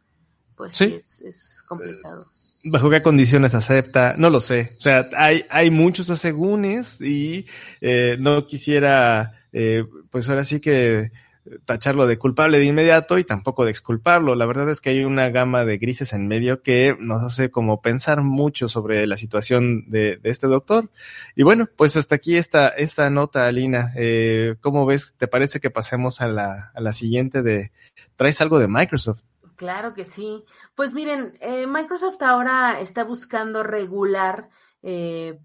pues sí, es, complicado. ¿Bajo qué condiciones acepta? No lo sé. O sea, hay, hay muchos asegúnes y eh, no quisiera, eh, pues ahora sí que tacharlo de culpable de inmediato y tampoco de exculparlo. La verdad es que hay una gama de grises en medio que nos hace como pensar mucho sobre la situación de, este doctor. Y bueno, pues hasta aquí esta, esta nota, Alina. Eh, ¿Cómo ves? ¿Te parece que pasemos a la, a la siguiente de, traes algo de Microsoft? Claro que sí. Pues miren, eh, Microsoft ahora está buscando regular eh,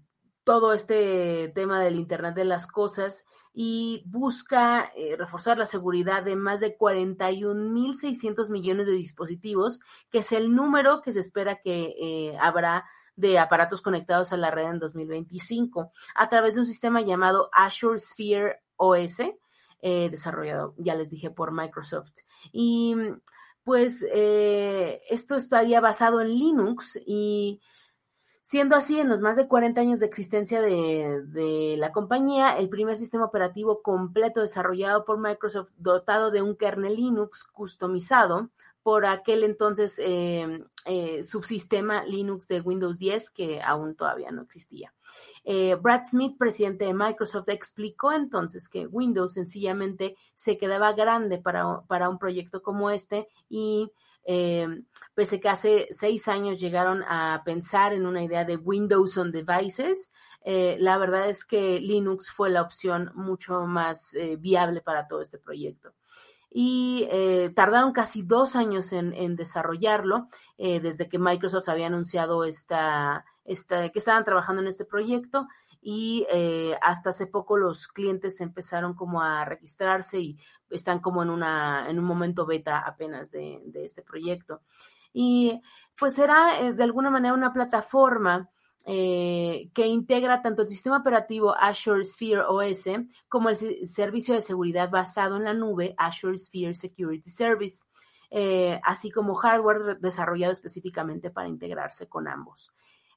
todo este tema del Internet de las Cosas y busca eh, reforzar la seguridad de más de 41.600 millones de dispositivos, que es el número que se espera que eh, habrá de aparatos conectados a la red en 2025 a través de un sistema llamado Azure Sphere OS, desarrollado, ya les dije, por Microsoft. Y pues esto estaría basado en Linux y Siendo así, en los más de 40 años de existencia de, la compañía, el primer sistema operativo completo desarrollado por Microsoft, dotado de un kernel Linux customizado por aquel entonces eh, eh, subsistema Linux de Windows 10, que aún todavía no existía. Eh, Brad Smith, presidente de Microsoft, explicó entonces que Windows sencillamente se quedaba grande para, para un proyecto como este y eh, pese que hace seis años llegaron a pensar en una idea de Windows on Devices, eh, la verdad es que Linux fue la opción mucho más eh, viable para todo este proyecto. Y tardaron casi dos años en, desarrollarlo, desde que Microsoft había anunciado esta, esta, que estaban trabajando en este proyecto y eh, hasta hace poco los clientes empezaron como a registrarse y están como en, una, en un momento beta apenas de, este proyecto. Y pues será eh, de alguna manera una plataforma eh, que integra tanto el sistema operativo Azure Sphere OS como el servicio de seguridad basado en la nube Azure Sphere Security Service, así como hardware desarrollado específicamente para integrarse con ambos.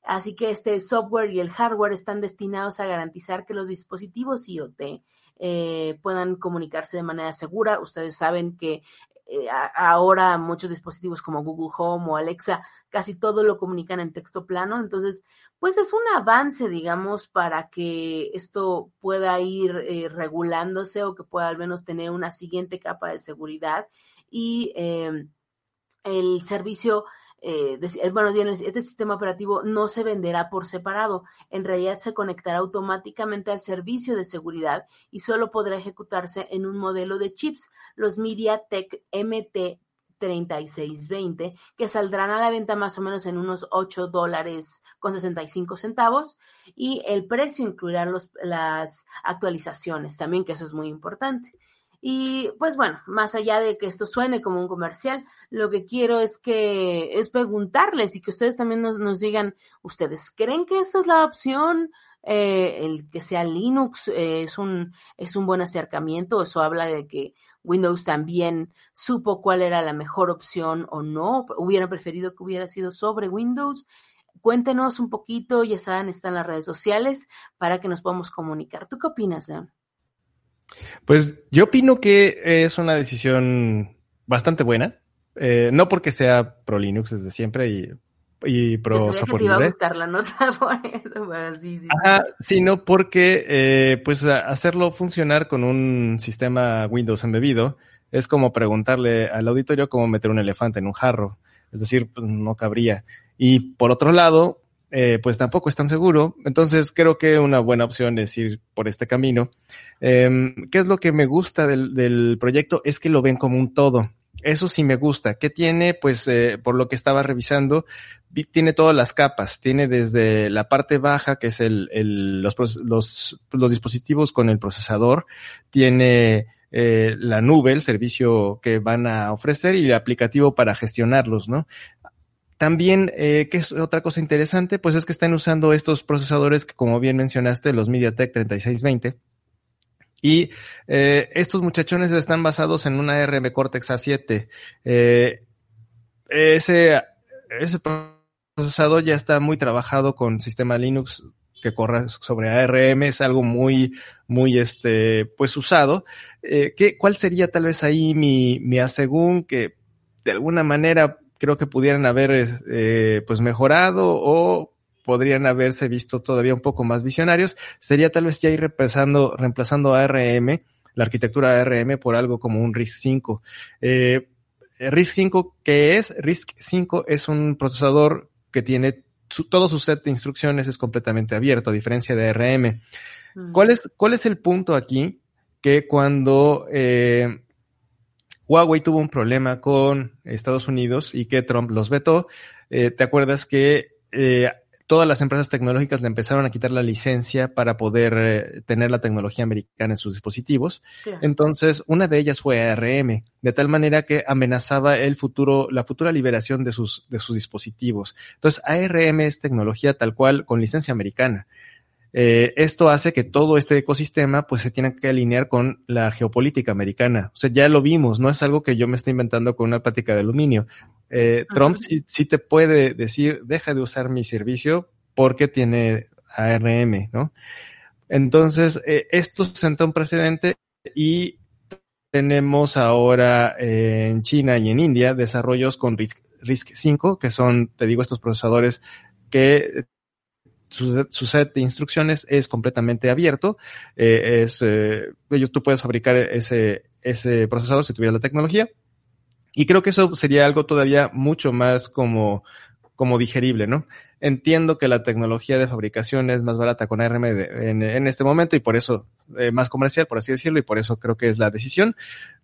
Así que este software y el hardware están destinados a garantizar que los dispositivos IoT eh, puedan comunicarse de manera segura. Ustedes saben que eh, ahora muchos dispositivos como Google Home o Alexa casi todo lo comunican en texto plano. Entonces, pues es un avance, digamos, para que esto pueda ir eh, regulándose o que pueda al menos tener una siguiente capa de seguridad y el servicio eh, bueno, este sistema operativo no se venderá por separado. En realidad se conectará automáticamente al servicio de seguridad y solo podrá ejecutarse en un modelo de chips, los MediaTek MT 3620, que saldrán a la venta más o menos en unos 8 dólares con 65 centavos y el precio incluirá las actualizaciones también, que eso es muy importante. Y pues bueno, más allá de que esto suene como un comercial, lo que quiero es que es preguntarles y que ustedes también nos, nos digan, ¿ustedes creen que esta es la opción? Eh, el que sea Linux eh, es, un, es un buen acercamiento, eso habla de que Windows también supo cuál era la mejor opción o no, hubieran preferido que hubiera sido sobre Windows. Cuéntenos un poquito, ya saben, están las redes sociales para que nos podamos comunicar. ¿Tú qué opinas, Leon? Pues yo opino que es una decisión bastante buena. Eh, no porque sea pro Linux desde siempre y, y pro software libre. la nota por eso, sí, sí. sino porque eh, pues hacerlo funcionar con un sistema Windows embebido es como preguntarle al auditorio cómo meter un elefante en un jarro. Es decir, pues, no cabría. Y por otro lado, eh, pues tampoco es tan seguro. Entonces creo que una buena opción es ir por este camino. Eh, ¿Qué es lo que me gusta del, proyecto? Es que lo ven como un todo. Eso sí me gusta. ¿Qué tiene? Pues eh, por lo que estaba revisando, tiene todas las capas. Tiene desde la parte baja, que es el, los dispositivos con el procesador. Tiene eh, la nube, el servicio que van a ofrecer y el aplicativo para gestionarlos, ¿no? También, eh, ¿qué es otra cosa interesante? Pues es que están usando estos procesadores que, como bien mencionaste, los MediaTek 3620. Y eh, estos muchachones están basados en una ARM Cortex A7. Eh, ese, ese procesador ya está muy trabajado con sistema Linux que corra sobre ARM, es algo muy, muy, este, pues usado. Eh, ¿qué, ¿Cuál sería tal vez ahí mi, mi asegún que de alguna manera creo que pudieran haber, eh, pues mejorado o podrían haberse visto todavía un poco más visionarios? Sería tal vez ya ir reemplazando, reemplazando ARM, la arquitectura ARM por algo como un RISC-V. Eh, RISC-V, ¿qué es? RISC-V es un procesador que tiene todo su set de instrucciones es completamente abierto, a diferencia de ARM. Mm. ¿Cuál es, cuál es el punto aquí? Que cuando eh, Huawei tuvo un problema con Estados Unidos y que Trump los vetó, eh, ¿te acuerdas que eh, todas las empresas tecnológicas le empezaron a quitar la licencia para poder eh, tener la tecnología americana en sus dispositivos. Claro. Entonces, una de ellas fue ARM, de tal manera que amenazaba el futuro, la futura liberación de sus, de sus dispositivos. Entonces, ARM es tecnología tal cual con licencia americana. Eh, esto hace que todo este ecosistema pues se tenga que alinear con la geopolítica americana. O sea, ya lo vimos, no es algo que yo me esté inventando con una plática de aluminio. Eh, Trump sí, sí te puede decir, deja de usar mi servicio porque tiene ARM, ¿no? Entonces, eh, esto senta un precedente y tenemos ahora eh, en China y en India desarrollos con RISC, RISC 5, que son, te digo, estos procesadores que su, set de instrucciones es completamente abierto. Eh, es, eh, tú puedes fabricar ese, ese procesador si tuvieras la tecnología. Y creo que eso sería algo todavía mucho más como, como digerible, ¿no? Entiendo que la tecnología de fabricación es más barata con ARM de, en, en, este momento y por eso eh, más comercial, por así decirlo, y por eso creo que es la decisión.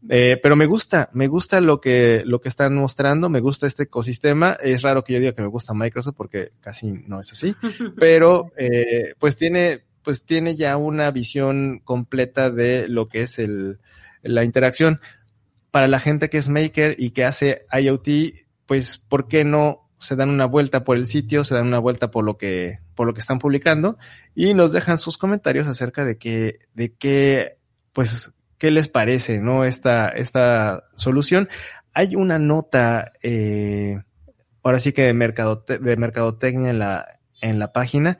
Eh, pero me gusta, me gusta lo que, lo que están mostrando, me gusta este ecosistema. Es raro que yo diga que me gusta Microsoft porque casi no es así, pero eh, pues tiene, pues tiene ya una visión completa de lo que es el, la interacción. Para la gente que es maker y que hace IoT, pues, ¿por qué no se dan una vuelta por el sitio, se dan una vuelta por lo que, por lo que están publicando y nos dejan sus comentarios acerca de que, de qué, pues, qué les parece, ¿no? Esta, esta solución. Hay una nota, eh, ahora sí que de, mercado, de mercadotecnia en la, en la página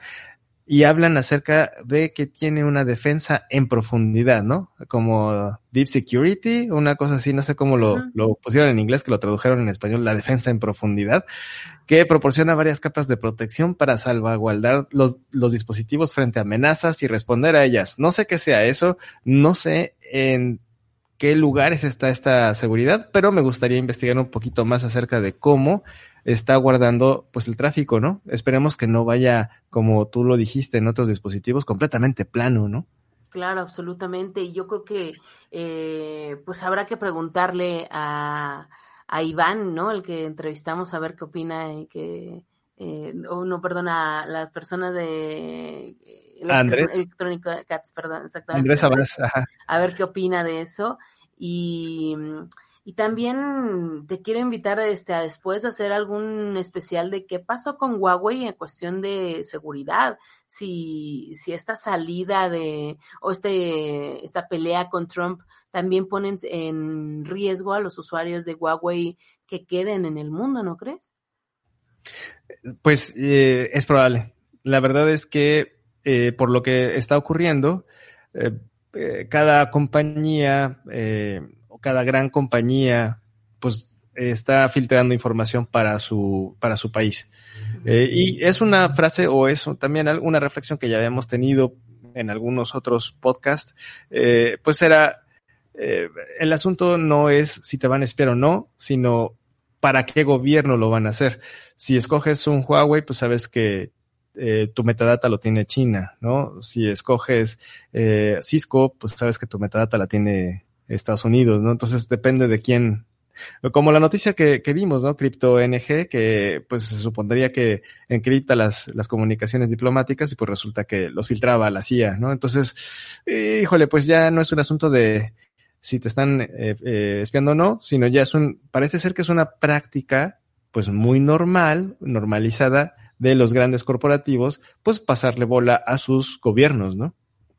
y hablan acerca de que tiene una defensa en profundidad, ¿no? Como Deep Security, una cosa así, no sé cómo lo, uh -huh. lo, pusieron en inglés, que lo tradujeron en español, la defensa en profundidad, que proporciona varias capas de protección para salvaguardar los, los dispositivos frente a amenazas y responder a ellas. No sé qué sea eso, no sé en qué lugares está esta seguridad, pero me gustaría investigar un poquito más acerca de cómo está guardando pues el tráfico, ¿no? Esperemos que no vaya, como tú lo dijiste en otros dispositivos, completamente plano, ¿no? Claro, absolutamente. Y yo creo que eh, pues habrá que preguntarle a, a, Iván, ¿no? El que entrevistamos, a ver qué opina y que, eh, oh, no, perdona, las personas de Andrés. Electrónico Cats, perdón, exactamente. Andrés ajá. A ver qué opina de eso. Y y también te quiero invitar este, a después hacer algún especial de qué pasó con Huawei en cuestión de seguridad. Si, si esta salida de, o este, esta pelea con Trump también ponen en riesgo a los usuarios de Huawei que queden en el mundo, ¿no crees? Pues eh, es probable. La verdad es que eh, por lo que está ocurriendo, eh, cada compañía cada gran compañía pues está filtrando información para su para su país. Eh, y es una frase o es también una reflexión que ya habíamos tenido en algunos otros podcasts. Eh, pues era eh, el asunto no es si te van a espiar o no sino para qué gobierno lo van a hacer. Si escoges un Huawei pues sabes que eh, tu metadata lo tiene China, ¿no? Si escoges eh, Cisco, pues sabes que tu metadata la tiene Estados Unidos, ¿no? Entonces depende de quién. Como la noticia que, que vimos, ¿no? Crypto NG, que pues se supondría que encripta las, las comunicaciones diplomáticas y pues resulta que los filtraba la CIA, ¿no? Entonces, híjole, pues ya no es un asunto de si te están eh, eh, espiando o no, sino ya es un, parece ser que es una práctica pues muy normal, normalizada de los grandes corporativos, pues pasarle bola a sus gobiernos, ¿no?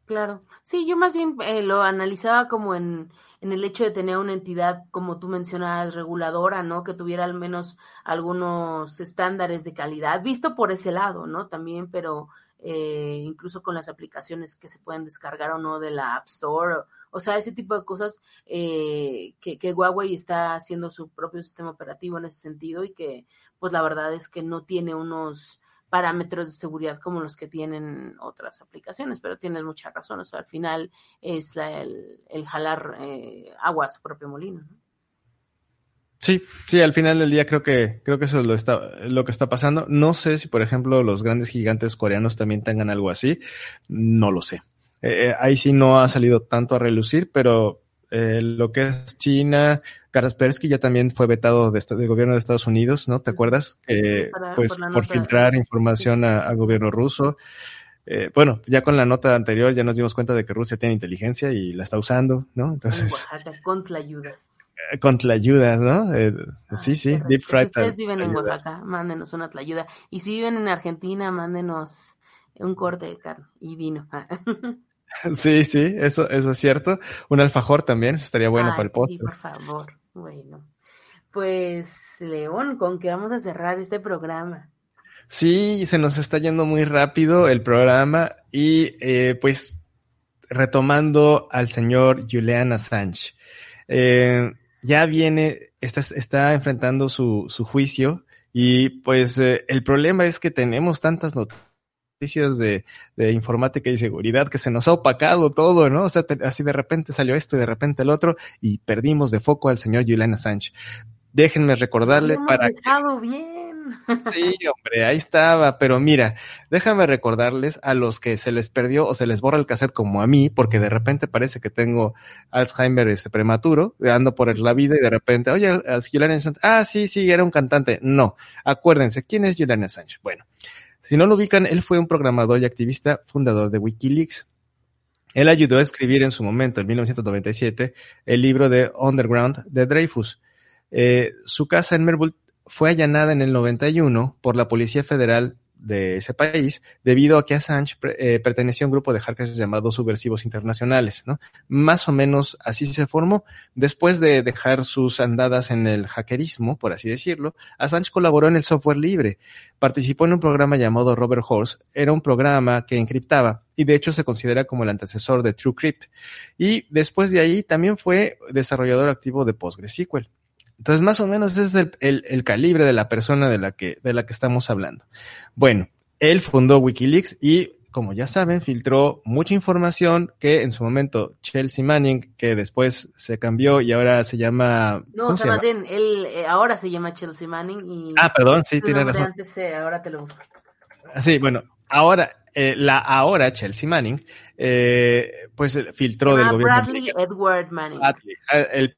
Claro. Sí, yo más bien eh, lo analizaba como en, en el hecho de tener una entidad, como tú mencionas, reguladora, ¿no? Que tuviera al menos algunos estándares de calidad, visto por ese lado, ¿no? También, pero eh, incluso con las aplicaciones que se pueden descargar o no de la App Store, o, o sea, ese tipo de cosas eh, que, que Huawei está haciendo su propio sistema operativo en ese sentido y que, pues la verdad es que no tiene unos parámetros de seguridad como los que tienen otras aplicaciones, pero tienes mucha razón, o sea, al final es la, el, el, jalar eh, agua a su propio molino. ¿no? Sí, sí, al final del día creo que creo que eso es lo, está, lo que está pasando. No sé si, por ejemplo, los grandes gigantes coreanos también tengan algo así. No lo sé. Eh, ahí sí no ha salido tanto a relucir, pero eh, lo que es China, Kaspersky ya también fue vetado de, del gobierno de Estados Unidos, ¿no? ¿Te acuerdas? Eh, para, pues por, por filtrar información al gobierno ruso. Eh, bueno, ya con la nota anterior ya nos dimos cuenta de que Rusia tiene inteligencia y la está usando, ¿no? Entonces. Oaxaca, contra ayudas. Con tlayudas, ¿no? Eh, ah, sí, sí, deep fried. Si ustedes viven en Oaxaca, mándenos una tlayuda. Y si viven en Argentina, mándenos un corte de carne y vino. Sí, sí, eso, eso es cierto. Un alfajor también, eso estaría bueno Ay, para el postre. Sí, por favor. Bueno, pues León, ¿con qué vamos a cerrar este programa? Sí, se nos está yendo muy rápido el programa y eh, pues retomando al señor Julian Assange. Eh, ya viene, está, está enfrentando su, su juicio y pues eh, el problema es que tenemos tantas noticias noticias de, de, informática y seguridad que se nos ha opacado todo, ¿no? O sea, te, así de repente salió esto y de repente el otro y perdimos de foco al señor Julian Assange. Déjenme recordarle para que... bien. Sí, hombre, ahí estaba, pero mira, déjame recordarles a los que se les perdió o se les borra el cassette como a mí, porque de repente parece que tengo Alzheimer este prematuro, ando por la vida y de repente, oye, Julian Assange, ah, sí, sí, era un cantante. No, acuérdense, ¿quién es Julian Assange? Bueno, si no lo ubican, él fue un programador y activista fundador de Wikileaks. Él ayudó a escribir en su momento, en 1997, el libro de Underground de Dreyfus. Eh, su casa en Melbourne fue allanada en el 91 por la Policía Federal de ese país debido a que Assange eh, pertenecía a un grupo de hackers llamados subversivos internacionales, ¿no? Más o menos así se formó. Después de dejar sus andadas en el hackerismo, por así decirlo, Assange colaboró en el software libre. Participó en un programa llamado Robert Horse. Era un programa que encriptaba y de hecho se considera como el antecesor de TrueCrypt. Y después de ahí también fue desarrollador activo de PostgreSQL. Entonces, más o menos ese es el, el, el, calibre de la persona de la que, de la que estamos hablando. Bueno, él fundó Wikileaks y, como ya saben, filtró mucha información que en su momento Chelsea Manning, que después se cambió y ahora se llama. No, se llama? Bien, él eh, ahora se llama Chelsea Manning y. Ah, perdón, sí, tiene razón. Antes, eh, ahora te lo busco. Sí, bueno, ahora, eh, la ahora Chelsea Manning, eh, pues filtró ah, del gobierno. Bradley Edward Manning. Bradley, el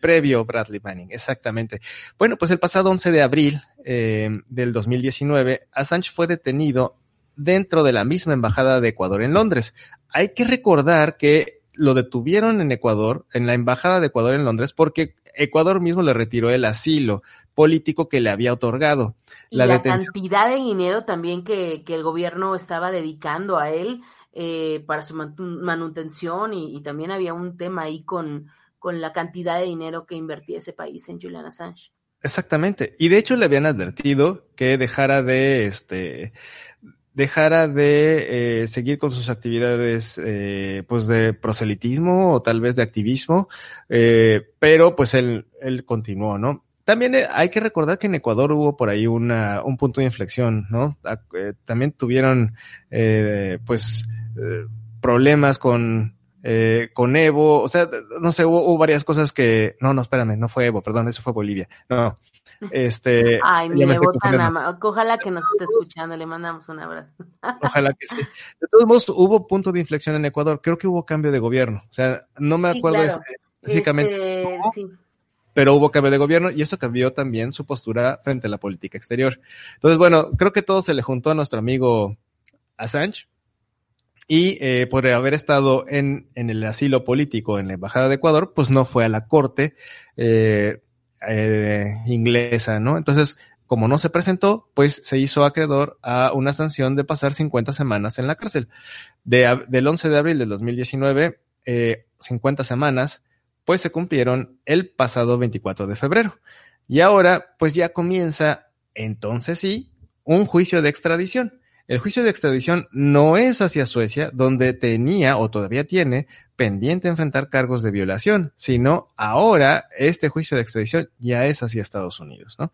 previo Bradley Manning, exactamente. Bueno, pues el pasado 11 de abril eh, del 2019, Assange fue detenido dentro de la misma embajada de Ecuador en Londres. Hay que recordar que lo detuvieron en Ecuador, en la embajada de Ecuador en Londres, porque Ecuador mismo le retiró el asilo político que le había otorgado. Y la, la cantidad de dinero también que, que, el gobierno estaba dedicando a él eh, para su manutención y, y también había un tema ahí con, con la cantidad de dinero que invertía ese país en Julian Assange. Exactamente. Y de hecho le habían advertido que dejara de este dejara de eh, seguir con sus actividades eh, pues de proselitismo o tal vez de activismo, eh, pero pues él, él continuó, ¿no? También hay que recordar que en Ecuador hubo por ahí una, un punto de inflexión, ¿no? Eh, también tuvieron pues problemas con eh, con Evo, o sea, no sé, hubo, hubo, varias cosas que, no, no, espérame, no fue Evo, perdón, eso fue Bolivia, no, este. Ay, mi Evo tan ama. ojalá que nos esté escuchando, le mandamos un abrazo. Ojalá que sí. De todos modos, hubo punto de inflexión en Ecuador, creo que hubo cambio de gobierno, o sea, no me acuerdo sí, claro. específicamente. Este, sí. Pero hubo cambio de gobierno y eso cambió también su postura frente a la política exterior. Entonces, bueno, creo que todo se le juntó a nuestro amigo Assange, y eh, por haber estado en, en, el asilo político en la Embajada de Ecuador, pues no fue a la corte eh, eh, inglesa, ¿no? Entonces, como no se presentó, pues se hizo acreedor a una sanción de pasar 50 semanas en la cárcel. De, del 11 de abril del 2019, eh, 50 semanas, pues se cumplieron el pasado 24 de febrero. Y ahora, pues ya comienza, entonces sí, un juicio de extradición. El juicio de extradición no es hacia Suecia, donde tenía o todavía tiene pendiente enfrentar cargos de violación, sino ahora este juicio de extradición ya es hacia Estados Unidos, ¿no?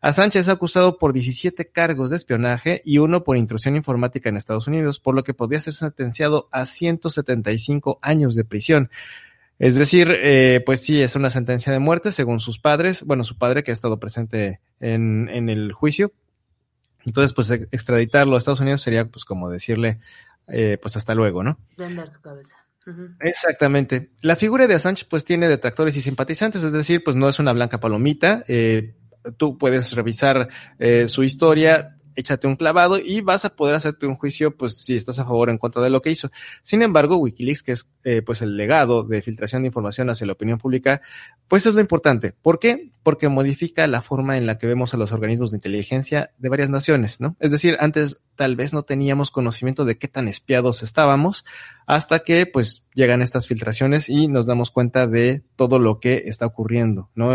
Assange es acusado por 17 cargos de espionaje y uno por intrusión informática en Estados Unidos, por lo que podría ser sentenciado a 175 años de prisión. Es decir, eh, pues sí, es una sentencia de muerte según sus padres, bueno, su padre que ha estado presente en, en el juicio, entonces, pues extraditarlo a Estados Unidos sería pues como decirle, eh, pues hasta luego, ¿no? Vender tu cabeza. Exactamente. La figura de Assange pues tiene detractores y simpatizantes, es decir, pues no es una blanca palomita. Eh, tú puedes revisar eh, su historia, échate un clavado y vas a poder hacerte un juicio, pues si estás a favor o en contra de lo que hizo. Sin embargo, Wikileaks, que es eh, pues el legado de filtración de información hacia la opinión pública, pues es lo importante. ¿Por qué? Porque modifica la forma en la que vemos a los organismos de inteligencia de varias naciones, ¿no? Es decir, antes tal vez no teníamos conocimiento de qué tan espiados estábamos hasta que pues llegan estas filtraciones y nos damos cuenta de todo lo que está ocurriendo, ¿no?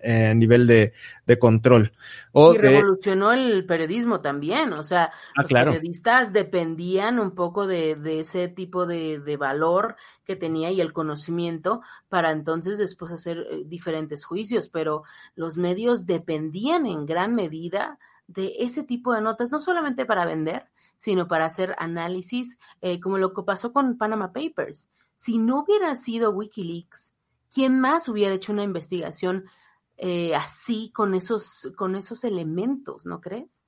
Eh, nivel de, de control. O y revolucionó el periodismo también, o sea, ah, los claro. periodistas dependían un poco de, de ese tipo de, de, valor que tenía y el conocimiento para entonces después hacer eh, diferentes juicios, pero los medios dependían en gran medida de ese tipo de notas, no solamente para vender, sino para hacer análisis, eh, como lo que pasó con Panama Papers. Si no hubiera sido Wikileaks, ¿quién más hubiera hecho una investigación eh, así con esos, con esos elementos, ¿no crees?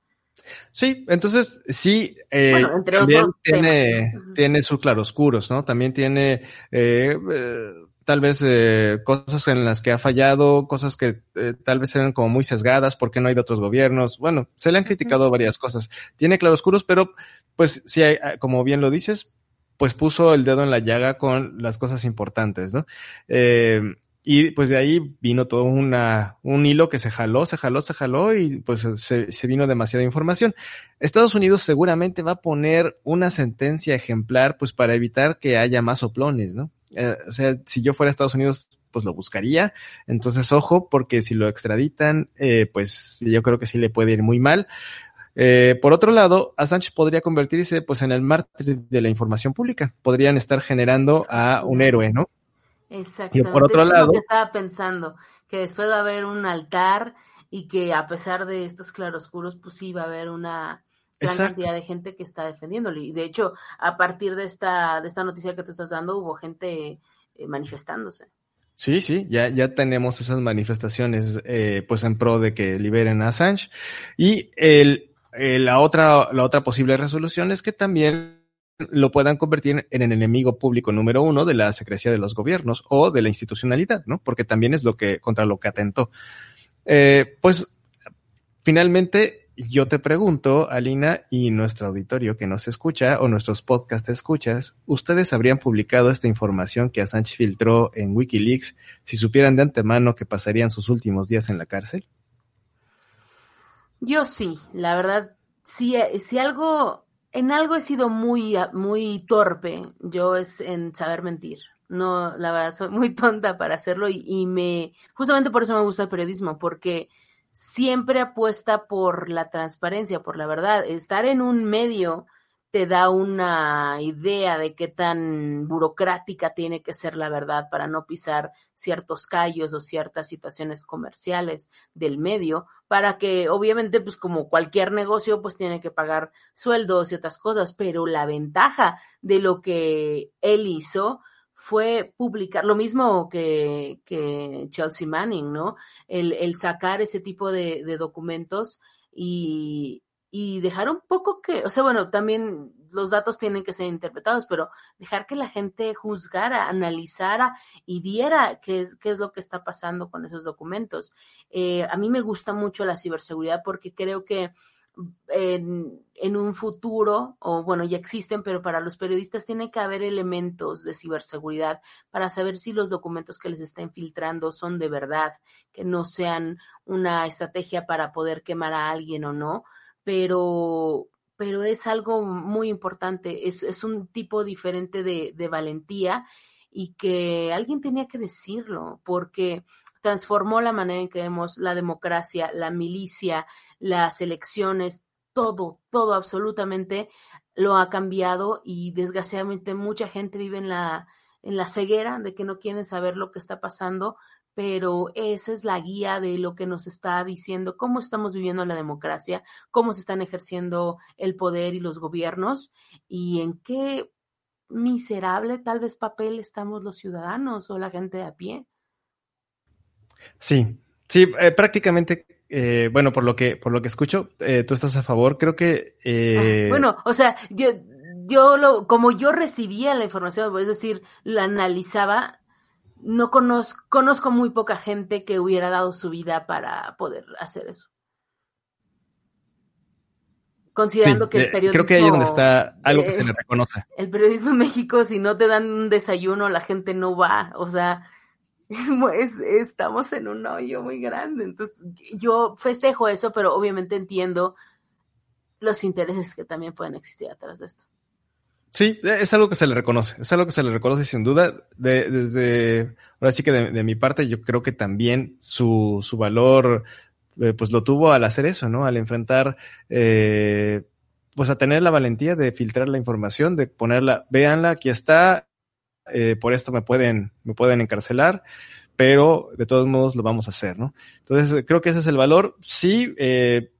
Sí, entonces sí, eh, bueno, entre también otros tiene, tiene sus claroscuros, ¿no? También tiene eh, eh, tal vez eh, cosas en las que ha fallado, cosas que eh, tal vez eran como muy sesgadas porque no hay de otros gobiernos. Bueno, se le han criticado varias cosas. Tiene claroscuros, pero pues sí, hay, como bien lo dices, pues puso el dedo en la llaga con las cosas importantes, ¿no? Eh, y pues de ahí vino todo una, un hilo que se jaló, se jaló, se jaló y pues se, se, vino demasiada información. Estados Unidos seguramente va a poner una sentencia ejemplar pues para evitar que haya más soplones, ¿no? Eh, o sea, si yo fuera a Estados Unidos pues lo buscaría. Entonces, ojo, porque si lo extraditan, eh, pues yo creo que sí le puede ir muy mal. Eh, por otro lado, Assange podría convertirse pues en el mártir de la información pública. Podrían estar generando a un héroe, ¿no? Exactamente. Y por otro lo lado, que estaba pensando, que después va a haber un altar y que a pesar de estos claroscuros, pues sí va a haber una gran Exacto. cantidad de gente que está defendiéndolo. Y de hecho, a partir de esta, de esta noticia que tú estás dando, hubo gente eh, manifestándose. Sí, sí, ya, ya tenemos esas manifestaciones eh, pues en pro de que liberen a Assange. Y el, eh, la otra, la otra posible resolución es que también lo puedan convertir en el enemigo público número uno de la secrecía de los gobiernos o de la institucionalidad, ¿no? Porque también es lo que, contra lo que atentó. Eh, pues, finalmente, yo te pregunto, Alina, y nuestro auditorio que nos escucha o nuestros podcast escuchas, ¿ustedes habrían publicado esta información que Assange filtró en Wikileaks si supieran de antemano que pasarían sus últimos días en la cárcel? Yo sí, la verdad, si, si algo, en algo he sido muy, muy torpe, yo es en saber mentir. No, la verdad, soy muy tonta para hacerlo y, y me, justamente por eso me gusta el periodismo, porque siempre apuesta por la transparencia, por la verdad. Estar en un medio te da una idea de qué tan burocrática tiene que ser la verdad para no pisar ciertos callos o ciertas situaciones comerciales del medio, para que obviamente pues como cualquier negocio pues tiene que pagar sueldos y otras cosas, pero la ventaja de lo que él hizo fue publicar, lo mismo que, que Chelsea Manning, ¿no? El, el sacar ese tipo de, de documentos y, y dejar un poco que, o sea, bueno, también los datos tienen que ser interpretados, pero dejar que la gente juzgara, analizara y viera qué es, qué es lo que está pasando con esos documentos. Eh, a mí me gusta mucho la ciberseguridad porque creo que en, en, un futuro, o bueno, ya existen, pero para los periodistas tiene que haber elementos de ciberseguridad para saber si los documentos que les están filtrando son de verdad, que no sean una estrategia para poder quemar a alguien o no, pero, pero es algo muy importante, es, es un tipo diferente de, de valentía y que alguien tenía que decirlo, porque transformó la manera en que vemos la democracia, la milicia, las elecciones, todo, todo absolutamente lo ha cambiado y desgraciadamente mucha gente vive en la, en la ceguera de que no quieren saber lo que está pasando, pero esa es la guía de lo que nos está diciendo cómo estamos viviendo la democracia, cómo se están ejerciendo el poder y los gobiernos y en qué miserable tal vez papel estamos los ciudadanos o la gente de a pie. Sí, sí, eh, prácticamente, eh, bueno, por lo que, por lo que escucho, eh, tú estás a favor. Creo que. Ah, bueno, o sea, yo, yo lo, como yo recibía la información, es decir, la analizaba, no conozco, conozco muy poca gente que hubiera dado su vida para poder hacer eso. Considerando que el periodismo. Creo que ahí es donde está algo que se le reconoce. El periodismo en México, si no te dan un desayuno, la gente no va. O sea, es, estamos en un hoyo muy grande. Entonces, yo festejo eso, pero obviamente entiendo los intereses que también pueden existir atrás de esto. Sí, es algo que se le reconoce, es algo que se le reconoce sin duda. De, desde, ahora sí que de, mi parte, yo creo que también su, su valor, eh, pues lo tuvo al hacer eso, ¿no? Al enfrentar, eh, pues a tener la valentía de filtrar la información, de ponerla, véanla, aquí está, eh, por esto me pueden, me pueden encarcelar, pero de todos modos lo vamos a hacer, ¿no? Entonces, creo que ese es el valor. Sí, eh,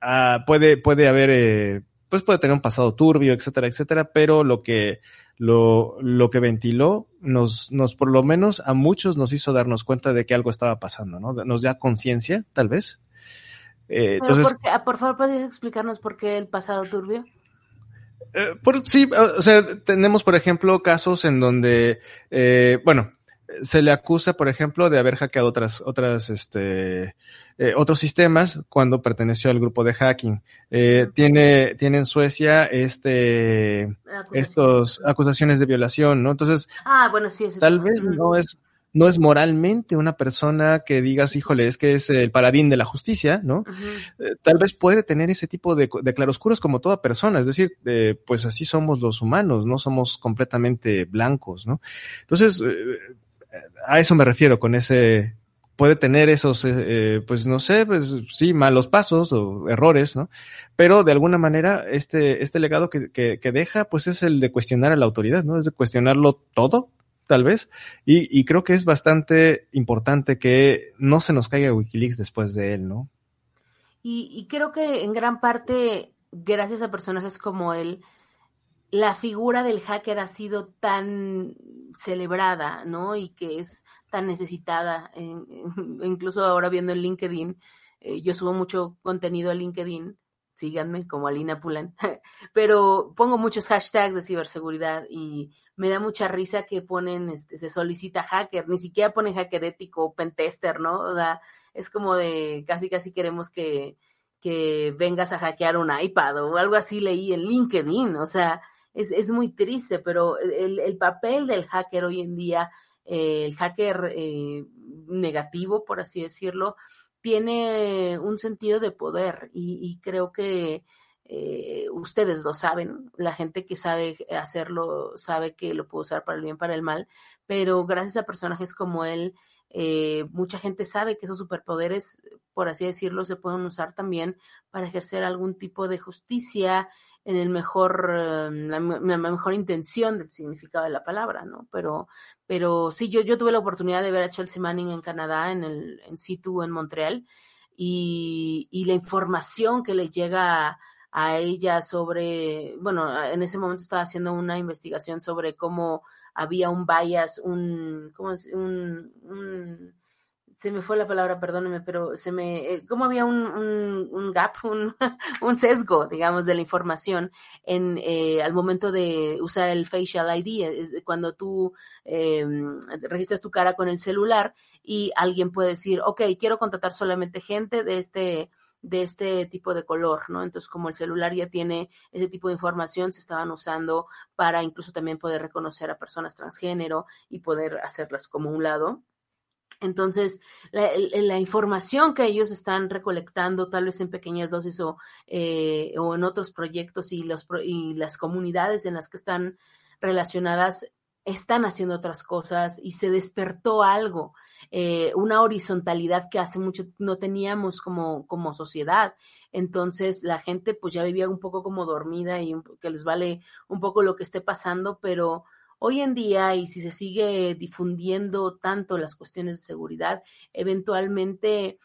ah, puede, puede haber, eh, pues puede tener un pasado turbio, etcétera, etcétera, pero lo que, lo, lo que ventiló nos, nos, por lo menos a muchos nos hizo darnos cuenta de que algo estaba pasando, ¿no? Nos da conciencia, tal vez. Eh, entonces, por, por, favor, ¿podrías explicarnos por qué el pasado turbio? Eh, por, sí, o sea, tenemos, por ejemplo, casos en donde, eh, bueno, se le acusa, por ejemplo, de haber hackeado otras, otras, este, eh, otros sistemas cuando perteneció al grupo de hacking. Eh, tiene, tiene en Suecia este, estos acusaciones de violación, ¿no? Entonces, ah, bueno, sí, tal vez no es no es moralmente una persona que digas, híjole, es que es el paladín de la justicia, ¿no? Eh, tal vez puede tener ese tipo de, de claroscuros como toda persona, es decir, pues así somos los humanos, no somos completamente blancos, ¿no? Entonces, a eso me refiero con ese, puede tener esos, pues no sé, pues sí, malos pasos o errores, ¿no? Pero de alguna manera este, este legado que, que, que deja, pues es el de cuestionar a la autoridad, ¿no? Es de cuestionarlo todo, tal vez. Y, y, creo que es bastante importante que no se nos caiga Wikileaks después de él, ¿no? Y, y creo que en gran parte, gracias a personajes como él, la figura del hacker ha sido tan celebrada, ¿no? Y que es tan necesitada. Incluso ahora viendo en LinkedIn, eh, yo subo mucho contenido a LinkedIn, síganme como Alina Pulan, pero pongo muchos hashtags de ciberseguridad y me da mucha risa que ponen, este, se solicita hacker, ni siquiera ponen hacker ético pentester, ¿no? O es como de casi casi queremos que, que vengas a hackear un iPad o algo así leí en LinkedIn, o sea, es, es muy triste, pero el, el, papel del hacker hoy en día, eh, el hacker eh, negativo, por así decirlo, tiene un sentido de poder y, y creo que eh, ustedes lo saben, la gente que sabe hacerlo sabe que lo puede usar para el bien, para el mal, pero gracias a personajes como él, eh, mucha gente sabe que esos superpoderes, por así decirlo, se pueden usar también para ejercer algún tipo de justicia en el mejor, uh, la, mejor intención del significado de la palabra, ¿no? Pero, pero sí, yo, yo tuve la oportunidad de ver a Chelsea Manning en Canadá, en el, en situ en Montreal, y, y la información que le llega a, ella sobre, bueno, en ese momento estaba haciendo una investigación sobre cómo había un bias, un, ¿cómo es? Un se me fue la palabra, perdóneme, pero se me, eh, cómo había un, un, un gap, un, un, sesgo, digamos, de la información en, eh, al momento de usar el facial ID, es cuando tú eh, registras tu cara con el celular y alguien puede decir, ok, quiero contratar solamente gente de este, de este tipo de color, ¿no? Entonces, como el celular ya tiene ese tipo de información, se estaban usando para incluso también poder reconocer a personas transgénero y poder hacerlas como un lado. Entonces, la, información que ellos están recolectando, tal vez en pequeñas dosis o, eh, o en otros proyectos y, los, y las comunidades en las que están relacionadas, están haciendo otras cosas y se despertó algo, eh, una horizontalidad que hace mucho no teníamos como, como sociedad. Entonces la gente pues ya vivía un poco como dormida y que les vale un poco lo que esté pasando, pero hoy en día y si se sigue difundiendo tanto las cuestiones de seguridad, eventualmente...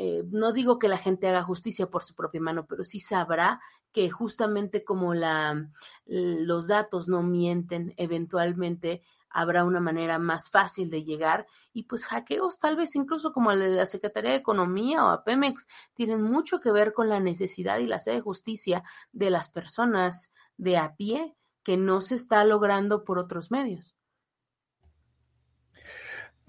Eh, no digo que la gente haga justicia por su propia mano, pero sí sabrá que justamente como la, los datos no mienten, eventualmente habrá una manera más fácil de llegar y pues hackeos tal vez incluso como el de la Secretaría de Economía o a Pemex tienen mucho que ver con la necesidad y la sed de justicia de las personas de a pie que no se está logrando por otros medios.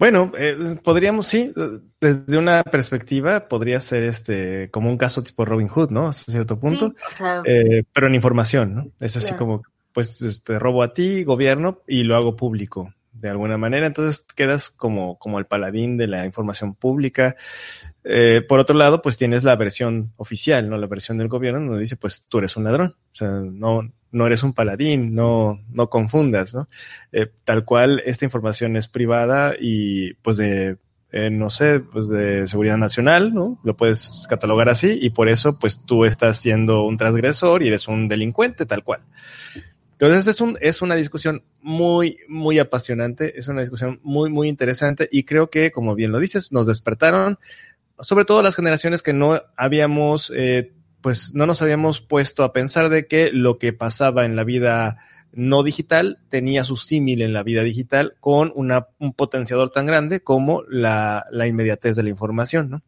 Bueno, eh, podríamos, sí, desde una perspectiva, podría ser este como un caso tipo Robin Hood, ¿no? Hasta cierto punto. Sí, o sea, eh, pero en información, ¿no? Es así como, pues, este, robo a ti, gobierno, y lo hago público de alguna manera. Entonces quedas como, como el paladín de la información pública. Eh, por otro lado, pues tienes la versión oficial, ¿no? La versión del gobierno donde dice, pues tú eres un ladrón. O sea, no, no eres un paladín, no, no confundas, ¿no? Eh, tal cual, esta información es privada y pues de, eh, no sé, pues de seguridad nacional, ¿no? Lo puedes catalogar así y por eso pues tú estás siendo un transgresor y eres un delincuente, tal cual. Entonces es, un, es una discusión muy, muy apasionante, es una discusión muy, muy interesante y creo que, como bien lo dices, nos despertaron, sobre todo las generaciones que no habíamos eh, pues no nos habíamos puesto a pensar de que lo que pasaba en la vida no digital tenía su símil en la vida digital con una, un potenciador tan grande como la, la inmediatez de la información, ¿no?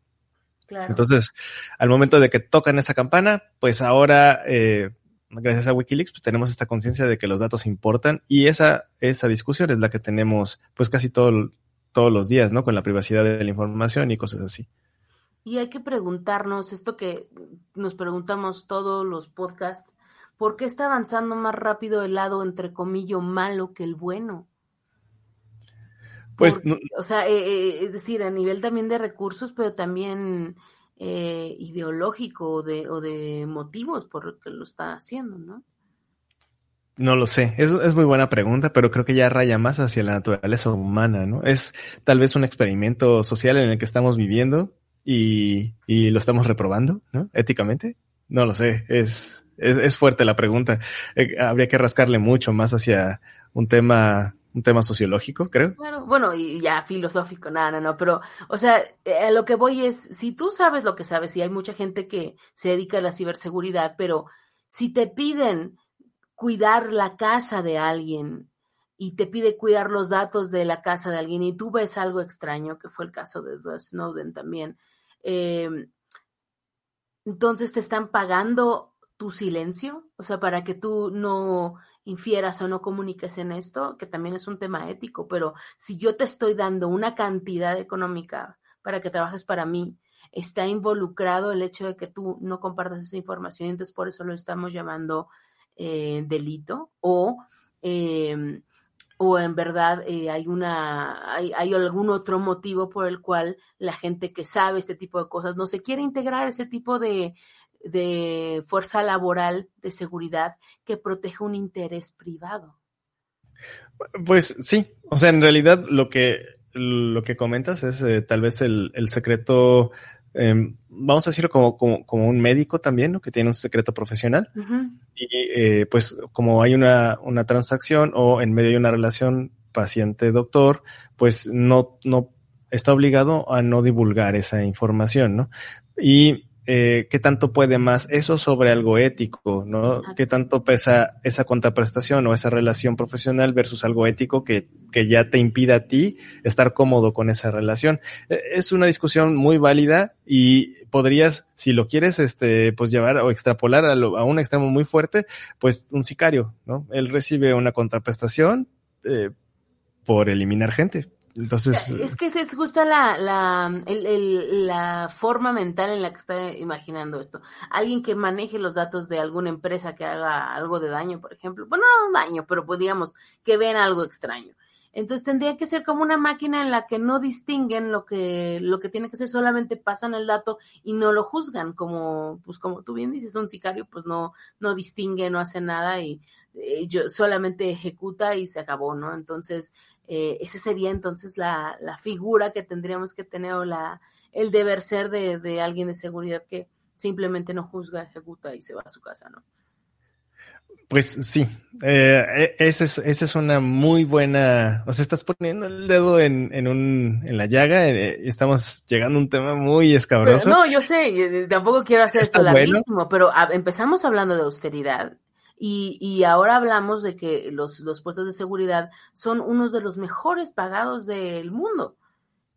Claro. Entonces, al momento de que tocan esa campana, pues ahora, eh, gracias a Wikileaks, pues tenemos esta conciencia de que los datos importan y esa, esa discusión es la que tenemos pues casi todo, todos los días, ¿no? Con la privacidad de la información y cosas así. Y hay que preguntarnos esto que nos preguntamos todos los podcasts, ¿por qué está avanzando más rápido el lado, entre comillas, malo que el bueno? Pues, o sea, eh, eh, es decir, a nivel también de recursos, pero también eh, ideológico o de, o de motivos por lo que lo está haciendo, ¿no? No lo sé, es, es muy buena pregunta, pero creo que ya raya más hacia la naturaleza humana, ¿no? Es tal vez un experimento social en el que estamos viviendo y, y lo estamos reprobando, ¿no? Éticamente. No lo sé, es, es, es fuerte la pregunta. Eh, habría que rascarle mucho más hacia un tema un tema sociológico, creo. Claro, bueno, y ya filosófico, nada, no, no, pero, o sea, a lo que voy es, si tú sabes lo que sabes, y hay mucha gente que se dedica a la ciberseguridad, pero si te piden cuidar la casa de alguien y te pide cuidar los datos de la casa de alguien y tú ves algo extraño, que fue el caso de Snowden también, eh, entonces te están pagando tu silencio, o sea, para que tú no infieras o no comuniques en esto, que también es un tema ético, pero si yo te estoy dando una cantidad económica para que trabajes para mí, está involucrado el hecho de que tú no compartas esa información, entonces por eso lo estamos llamando eh, delito o eh, o en verdad eh, hay una hay, hay, algún otro motivo por el cual la gente que sabe este tipo de cosas no se quiere integrar ese tipo de, de fuerza laboral de seguridad que protege un interés privado. Pues sí, o sea, en realidad lo que lo que comentas es eh, tal vez el, el secreto eh, vamos a decirlo como, como, como, un médico también, ¿no? Que tiene un secreto profesional. Uh -huh. Y eh, pues como hay una, una transacción o en medio de una relación paciente-doctor, pues no, no está obligado a no divulgar esa información, ¿no? Y eh, qué tanto puede más eso sobre algo ético, ¿no? Exacto. Qué tanto pesa esa contraprestación o esa relación profesional versus algo ético que, que ya te impida a ti estar cómodo con esa relación. E, es una discusión muy válida y podrías, si lo quieres, este, pues llevar o extrapolar a, lo, a un extremo muy fuerte, pues un sicario, ¿no? Él recibe una contraprestación eh, por eliminar gente Entonces, Es que es justo la, la, el- el- la forma mental en la que está imaginando esto. Alguien que maneje los datos de alguna empresa que haga algo de daño, por ejemplo. Bueno, no daño, pero pues que ven algo extraño. Entonces tendría que ser como una máquina en la que no distinguen lo que, lo que tiene que ser, solamente pasan el dato y no lo juzgan, como, pues como tú bien dices, un sicario pues no, no distingue, no hace nada y eh, yo solamente ejecuta y se acabó, ¿no? Entonces, eh, esa sería entonces la, la figura que tendríamos que tener o la, el deber ser de, de alguien de seguridad que simplemente no juzga, ejecuta y se va a su casa, ¿no? pues sí, eh, e- esa es, esa es una muy buena, o sea, estás poniendo el dedo en, en un, en la llaga, eh, estamos llegando a un tema muy Pero, escabroso. no, yo sé, tampoco quiero hacer Está esto bueno. larguísimo, pero a- empezamos hablando de austeridad y, y ahora hablamos de que los, los puestos de seguridad son unos de los mejores pagados del mundo.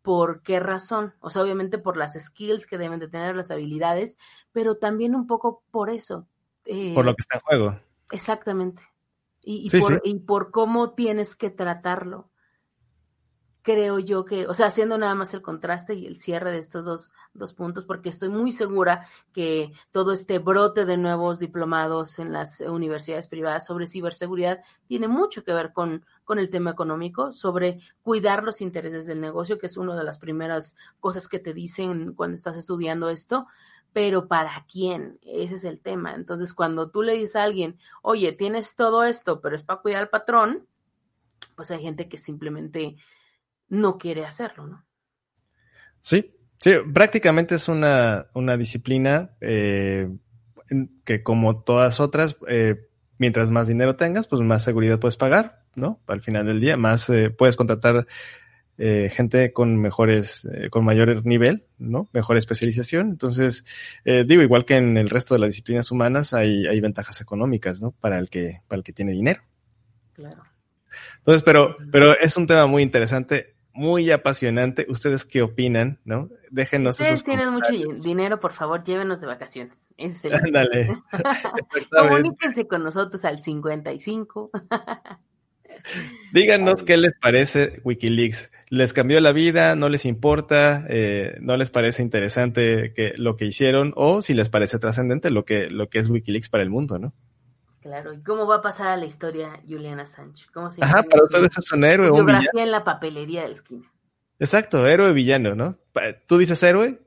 ¿Por qué razón? O sea, obviamente por las skills que deben de tener, las habilidades, pero también un poco por eso. eh, por lo que está en juego. Exactamente. Y, y Sí, por, sí. y por cómo tienes que tratarlo. Creo yo que, o sea, haciendo nada más el contraste y el cierre de estos dos, dos puntos, porque estoy muy segura que todo este brote de nuevos diplomados en las universidades privadas sobre ciberseguridad tiene mucho que ver con, con el tema económico, sobre cuidar los intereses del negocio, que es una de las primeras cosas que te dicen cuando estás estudiando esto, pero ¿para quién? Ese es el tema. Entonces, cuando tú le dices a alguien, oye, tienes todo esto, pero es para cuidar al patrón, pues hay gente que simplemente no quiere hacerlo, ¿no? Sí, sí, prácticamente es una, una disciplina eh, que como todas otras, eh, mientras más dinero tengas, pues más seguridad puedes pagar, ¿no? Al final del día, más eh, puedes contratar eh, gente con mejores, eh, con mayor nivel, ¿no? Mejor especialización. Entonces, eh, digo, igual que en el resto de las disciplinas humanas, hay, hay ventajas económicas, ¿no? Para el que, para el que tiene dinero. Claro. Entonces, pero, pero es un tema muy interesante, muy apasionante. ¿Ustedes qué opinan? ¿No? Déjenos Ustedes esos tienen mucho dinero, por favor, llévenos de vacaciones. Ese es el Ándale. Comuníquense con nosotros al 55. Díganos qué les parece Wikileaks. ¿Les cambió la vida? ¿No les importa? Eh, ¿No les parece interesante que, lo que hicieron? O si les parece trascendente lo que, lo que es Wikileaks para el mundo, ¿no? Claro, ¿y cómo va a pasar a la historia Juliana Sánchez? ¿Cómo se Ajá, llama para ustedes es un héroe un villano. biografía en la papelería de la esquina. Exacto, héroe villano, ¿no? ¿Tú dices héroe?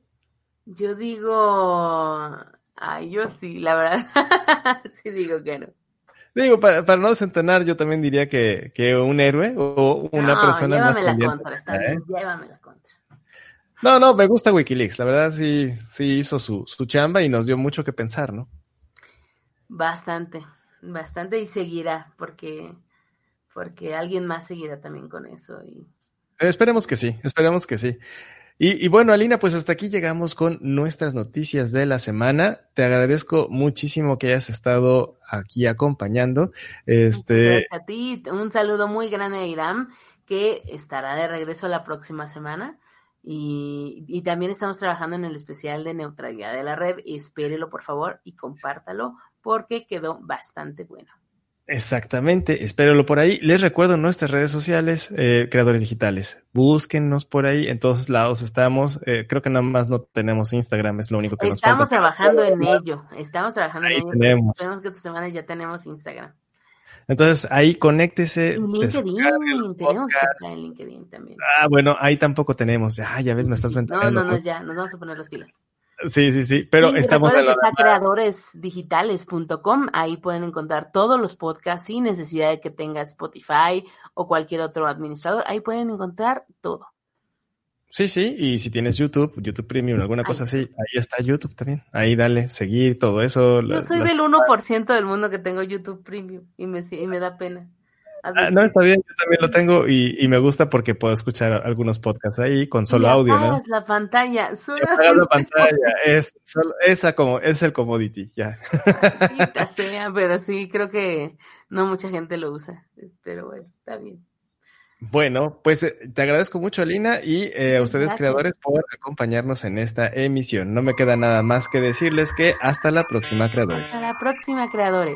Yo digo, ay, yo sí, la verdad, sí digo que no. Digo, para, para no desentonar, yo también diría que, que un héroe o una no, persona más llévame la pendiente. contra, está ¿eh? bien, llévame la contra. No, no, me gusta Wikileaks. La verdad sí, sí hizo su, su chamba y nos dio mucho que pensar, ¿no? Bastante, bastante y seguirá, porque, porque alguien más seguirá también con eso. Y Esperemos que sí, esperemos que sí. Y, y bueno, Alina, pues hasta aquí llegamos con nuestras noticias de la semana. Te agradezco muchísimo que hayas estado aquí acompañando. Este, Gracias a ti, un saludo muy grande a Iram, que estará de regreso la próxima semana. Y, y también estamos trabajando en el especial de neutralidad de la red. Espérelo, por favor, y compártalo, porque quedó bastante bueno. exactamente, espéralo por ahí. Les recuerdo nuestras redes sociales, eh, creadores digitales. Búsquennos por ahí, en todos lados estamos. Eh, creo que nada más no tenemos Instagram, es lo único que nos Estamos falta. trabajando en ello, estamos trabajando Ahí en ello. tenemos. Esperemos que esta semana ya tenemos Instagram. Entonces ahí conéctese. LinkedIn, tenemos que estar en LinkedIn también. Ah, bueno, ahí tampoco tenemos. Ah, ya ves, me estás No, ventaneando. no, no, ya, nos vamos a poner las pilas. Sí, sí, sí, pero estamos que está creadoresdigitales.com, ahí pueden encontrar todos los podcasts sin necesidad de que tenga Spotify o cualquier otro administrador, ahí pueden encontrar todo. Sí, sí, y si tienes YouTube, YouTube Premium, alguna cosa así, ahí está YouTube también. Ahí dale, seguir, todo eso. Yo soy las- del 1% del mundo que tengo YouTube Premium y me, y me da pena. Ah, no, está bien, yo también lo tengo y, y me gusta porque puedo escuchar algunos podcasts ahí con solo Y audio, ¿no? la pantalla, solo apagas la pantalla, es, solo, esa como, es el commodity, ya. sea, pero sí, creo que no mucha gente lo usa, pero bueno, está bien. Bueno, pues eh, te agradezco mucho, Alina, y eh, a ustedes, Gracias. creadores, por acompañarnos en esta emisión. No me queda nada más que decirles que hasta la próxima, creadores. Hasta la próxima, creadores.